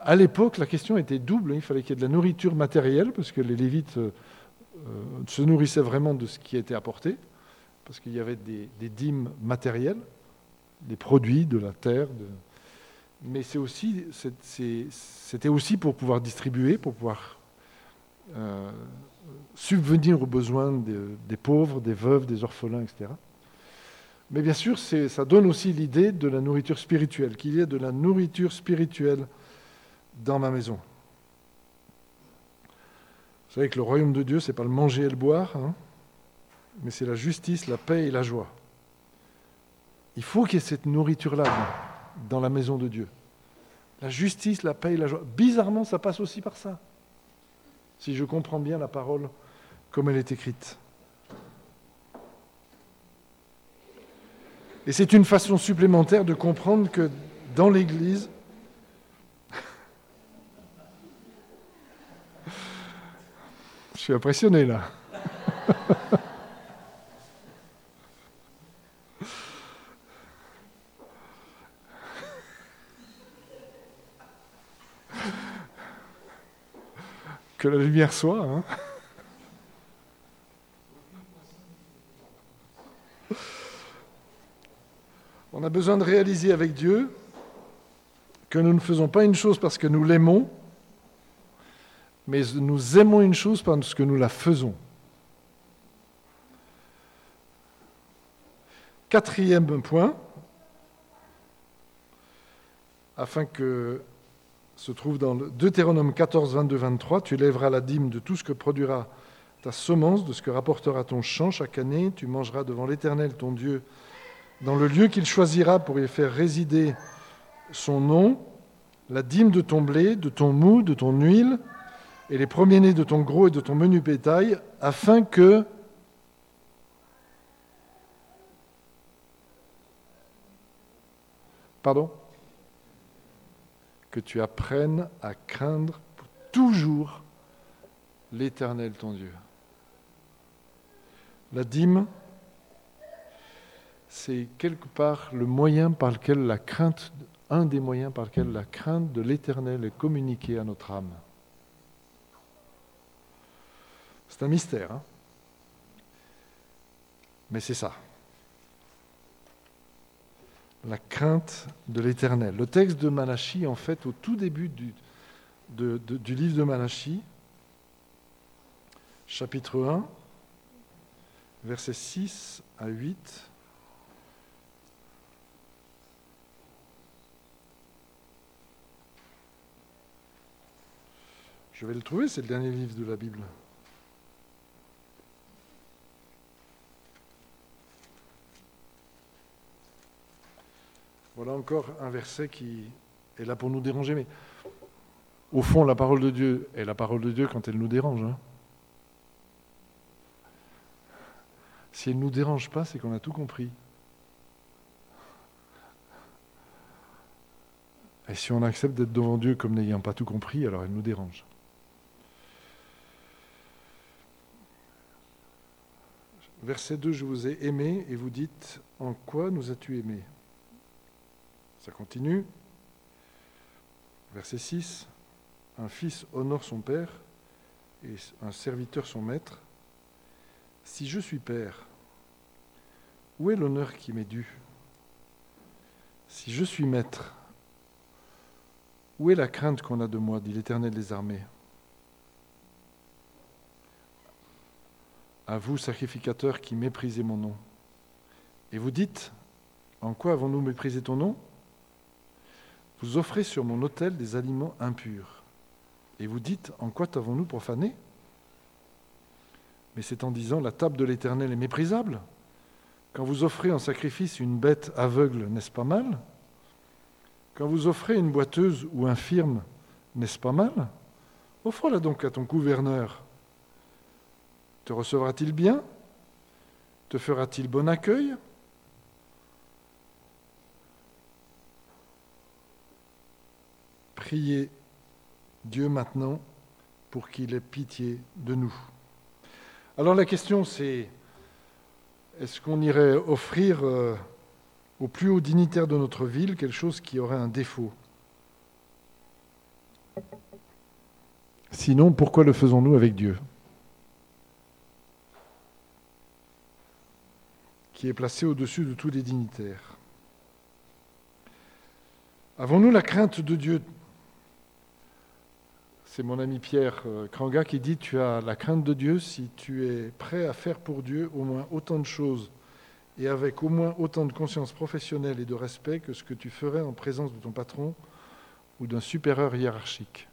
S2: à l'époque, la question était double. Il fallait qu'il y ait de la nourriture matérielle, parce que les Lévites euh, se nourrissaient vraiment de ce qui était apporté, parce qu'il y avait des, dîmes matérielles, des produits de la terre. Mais c'était aussi pour pouvoir distribuer, pour pouvoir euh, subvenir aux besoins des, pauvres, des veuves, des orphelins, etc. Mais bien sûr, ça donne aussi l'idée de la nourriture spirituelle, qu'il y ait de la nourriture spirituelle dans ma maison. Vous savez que le royaume de Dieu, ce n'est pas le manger et le boire, hein, mais c'est la justice, la paix et la joie. Il faut qu'il y ait cette nourriture-là dans la maison de Dieu. La justice, la paix et la joie. Bizarrement, ça passe aussi par ça si je comprends bien la parole comme elle est écrite. Et c'est une façon supplémentaire de comprendre que dans l'Église, (laughs) je suis impressionné là. (laughs) que la lumière soit. Hein. On a besoin de réaliser avec Dieu que nous ne faisons pas une chose parce que nous l'aimons, mais nous aimons une chose parce que nous la faisons. Quatrième point, afin que se trouve dans le Deutéronome 14, 22, 23. Tu lèveras la dîme de tout ce que produira ta semence, de ce que rapportera ton champ chaque année. Tu mangeras devant l'Éternel, ton Dieu, dans le lieu qu'il choisira pour y faire résider son nom, la dîme de ton blé, de ton mou, de ton huile, et les premiers-nés de ton gros et de ton menu bétail, afin que Pardon que tu apprennes à craindre toujours l'Éternel ton Dieu. La dîme, c'est quelque part le moyen par lequel la crainte, un des moyens par lequel la crainte de l'Éternel est communiquée à notre âme. C'est un mystère, hein mais c'est ça. La crainte de l'Éternel. Le texte de Malachie, en fait, au tout début du, du livre de Malachie, chapitre 1, versets 6 à 8. Je vais le trouver, c'est le dernier livre de la Bible. Voilà encore un verset qui est là pour nous déranger, mais au fond, la parole de Dieu est la parole de Dieu quand elle nous dérange. Hein. Si elle ne nous dérange pas, c'est qu'on a tout compris. Et si on accepte d'être devant Dieu comme n'ayant pas tout compris, alors elle nous dérange. Verset 2, je vous ai aimé et vous dites, en quoi nous as-tu aimé? Ça continue. Verset 6, un fils honore son père et un serviteur son maître. Si je suis père, où est l'honneur qui m'est dû? Si je suis maître, où est la crainte qu'on a de moi dit l'Éternel des armées? À vous, sacrificateurs qui méprisez mon nom. Et vous dites, en quoi avons-nous méprisé ton nom? Vous offrez sur mon autel des aliments impurs. Et vous dites, en quoi t'avons-nous profané? Mais c'est en disant, la table de l'Éternel est méprisable. Quand vous offrez en sacrifice une bête aveugle, n'est-ce pas mal? Quand vous offrez une boiteuse ou infirme, n'est-ce pas mal? Offre-la donc à ton gouverneur. Te recevra-t-il bien? Te fera-t-il bon accueil? Priez Dieu maintenant pour qu'il ait pitié de nous. Alors la question c'est, est-ce qu'on irait offrir euh, au plus haut dignitaire de notre ville quelque chose qui aurait un défaut? Sinon, pourquoi le faisons-nous avec Dieu? Qui est placé au-dessus de tous les dignitaires Avons-nous la crainte de Dieu? C'est mon ami Pierre euh, Kranga qui dit Tu as la crainte de Dieu si tu es prêt à faire pour Dieu au moins autant de choses et avec au moins autant de conscience professionnelle et de respect que ce que tu ferais en présence de ton patron ou d'un supérieur hiérarchique.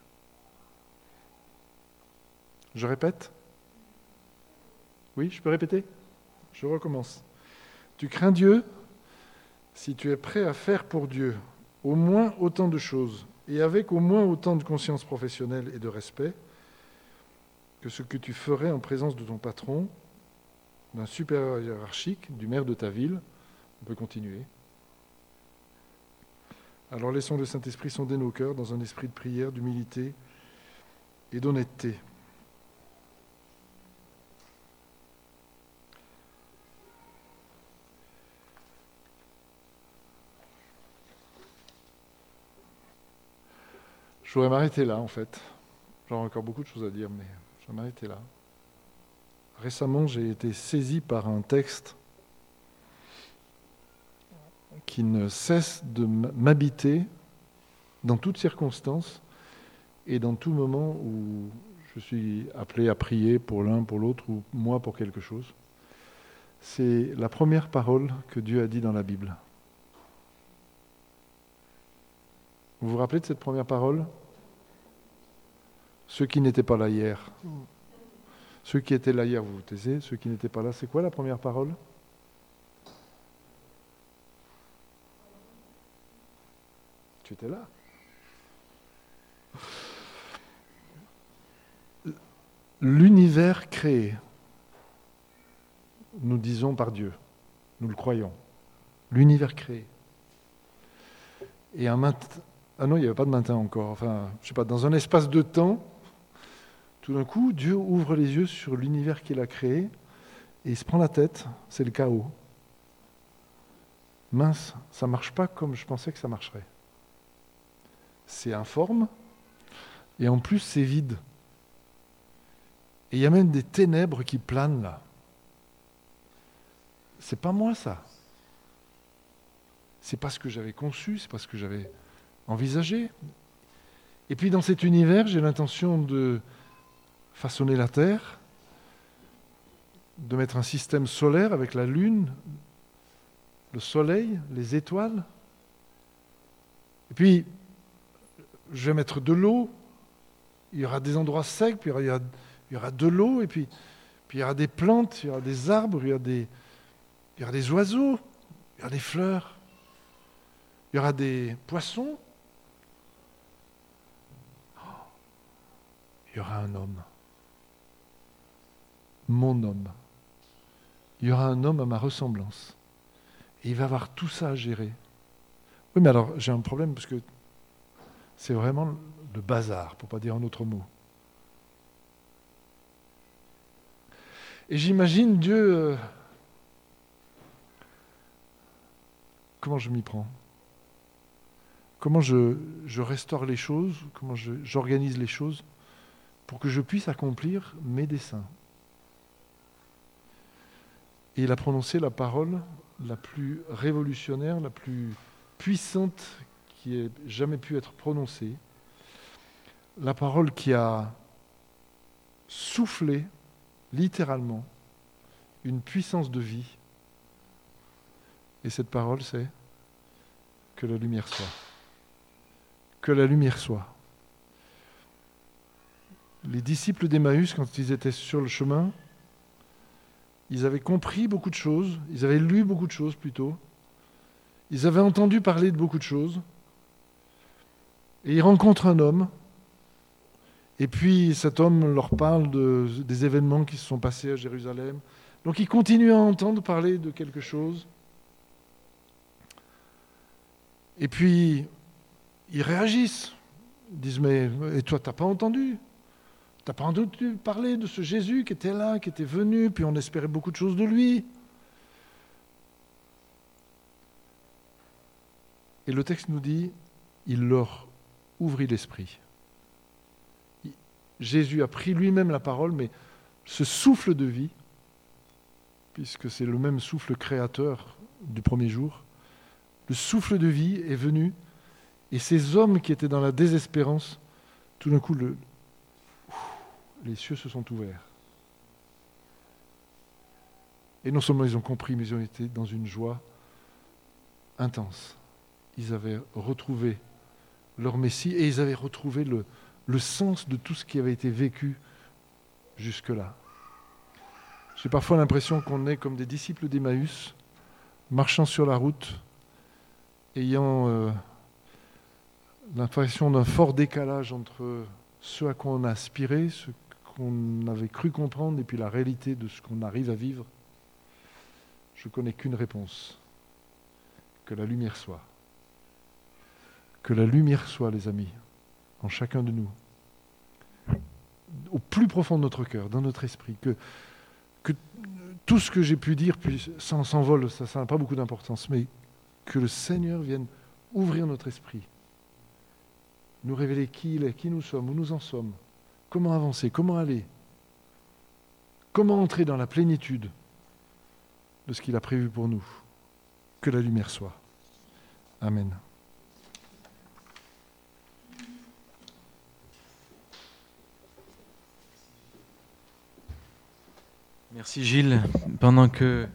S2: Je répète? Oui, je peux répéter? Je recommence. Tu crains Dieu si tu es prêt à faire pour Dieu au moins autant de choses et avec au moins autant de conscience professionnelle et de respect que ce que tu ferais en présence de ton patron, d'un supérieur hiérarchique, du maire de ta ville. On peut continuer. Alors laissons le Saint-Esprit sonder nos cœurs dans un esprit de prière, d'humilité et d'honnêteté. Je voudrais m'arrêter là, en fait. J'aurais encore beaucoup de choses à dire, mais je vais m'arrêter là. Récemment, j'ai été saisi par un texte qui ne cesse de m'habiter dans toutes circonstances et dans tout moment où je suis appelé à prier pour l'un, pour l'autre, ou moi pour quelque chose. C'est la première parole que Dieu a dit dans la Bible. Vous vous rappelez de cette première parole? Ceux qui n'étaient pas là hier. Ceux qui étaient là hier, vous vous taisez. Ceux qui n'étaient pas là, c'est quoi la première parole? Tu étais là. L'univers créé, nous disons par Dieu, nous le croyons. L'univers créé. Et un matin, ah non, il n'y avait pas de matin encore. Enfin, je sais pas, dans un espace de temps, Tout d'un coup, Dieu ouvre les yeux sur l'univers qu'il a créé et il se prend la tête, c'est le chaos. Mince, ça ne marche pas comme je pensais que ça marcherait. C'est informe et en plus c'est vide. Et il y a même des ténèbres qui planent là. C'est pas moi ça. C'est pas ce que j'avais conçu, c'est pas ce que j'avais envisagé. Et puis dans cet univers, j'ai l'intention de façonner la Terre, de mettre un système solaire avec la Lune, le Soleil, les étoiles. Et puis, je vais mettre de l'eau. Il y aura des endroits secs, puis il y aura, de l'eau, et puis, puis il y aura des plantes, il y aura des arbres, il y aura des, il y aura des oiseaux, il y aura des fleurs, il y aura des poissons. Il y aura un homme mon homme. Il y aura un homme à ma ressemblance. Et il va avoir tout ça à gérer. Oui, mais alors j'ai un problème parce que c'est vraiment le bazar, pour ne pas dire un autre mot. Et j'imagine Dieu... Euh, comment je m'y prends? Comment je, je, restaure les choses Comment j'organise les choses pour que je puisse accomplir mes desseins et il a prononcé la parole la plus révolutionnaire, la plus puissante qui ait jamais pu être prononcée. La parole qui a soufflé littéralement une puissance de vie. Et cette parole, c'est que la lumière soit. Que la lumière soit. Les disciples d'Emmaüs, quand ils étaient sur le chemin, ils avaient compris beaucoup de choses, ils avaient lu beaucoup de choses plutôt, ils avaient entendu parler de beaucoup de choses, et ils rencontrent un homme, et puis cet homme leur parle de, des événements qui se sont passés à Jérusalem. Donc ils continuent à entendre parler de quelque chose. Et puis ils réagissent. Ils disent Mais et toi, tu n'as pas entendu? T'as pas entendu parler de ce Jésus qui était là, qui était venu, puis on espérait beaucoup de choses de lui. Et le texte nous dit, il leur ouvrit l'esprit. Jésus a pris lui-même la parole, mais ce souffle de vie, puisque c'est le même souffle créateur du premier jour, le souffle de vie est venu, et ces hommes qui étaient dans la désespérance, tout d'un coup, le, les cieux se sont ouverts. Et non seulement ils ont compris, mais ils ont été dans une joie intense. Ils avaient retrouvé leur Messie et ils avaient retrouvé le, sens de tout ce qui avait été vécu jusque-là. J'ai parfois l'impression qu'on est comme des disciples d'Emmaüs, marchant sur la route, ayant euh, l'impression d'un fort décalage entre ce à quoi on a aspiré, ce qu'on avait cru comprendre et puis la réalité de ce qu'on arrive à vivre, je connais qu'une réponse. Que la lumière soit. Que la lumière soit, les amis, en chacun de nous. Au plus profond de notre cœur, dans notre esprit. Que, tout ce que j'ai pu dire ça s'envole, ça n'a pas beaucoup d'importance, mais que le Seigneur vienne ouvrir notre esprit, nous révéler qui il est, qui nous sommes, où nous en sommes, Comment avancer? Comment aller? Comment entrer dans la plénitude de ce qu'il a prévu pour nous? Que la lumière soit. Amen.
S1: Merci Gilles. Pendant que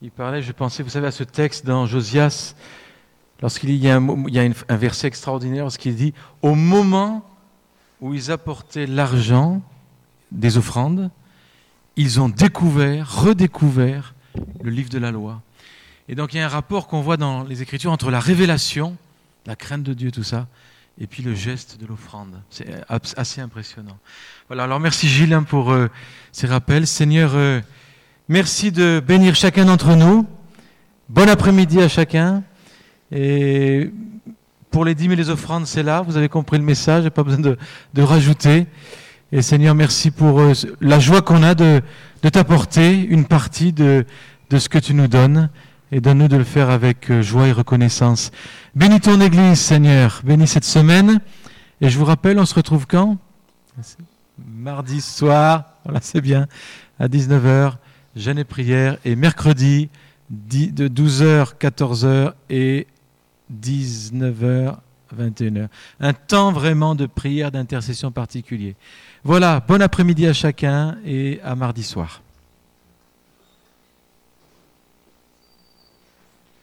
S1: il parlait, je pensais, vous savez, à ce texte dans Josias, lorsqu'il y a, un, il y a un verset extraordinaire, lorsqu'il dit Au moment où ils apportaient l'argent des offrandes, ils ont découvert, redécouvert le livre de la loi. Et donc il y a un rapport qu'on voit dans les Écritures entre la révélation, la crainte de Dieu, tout ça, et puis le geste de l'offrande. C'est assez impressionnant. Voilà, alors merci Gilles pour euh, ces rappels. Seigneur, euh, merci de bénir chacun d'entre nous. Bon après-midi à chacun. Et pour les dîmes et les offrandes, c'est là. Vous avez compris le message, pas besoin de, rajouter. Et Seigneur, merci pour euh, la joie qu'on a de, de t'apporter une partie de, de ce que tu nous donnes et donne-nous de le faire avec euh, joie et reconnaissance. Bénis ton Église, Seigneur. Bénis cette semaine. Et je vous rappelle, on se retrouve quand? Mardi soir, voilà, c'est bien, à 19h, jeûne et prière. Et mercredi, de 12h, 14h et 19h, 21h. Un temps vraiment de prière, d'intercession particulier. Voilà, bon après-midi à chacun et à mardi soir.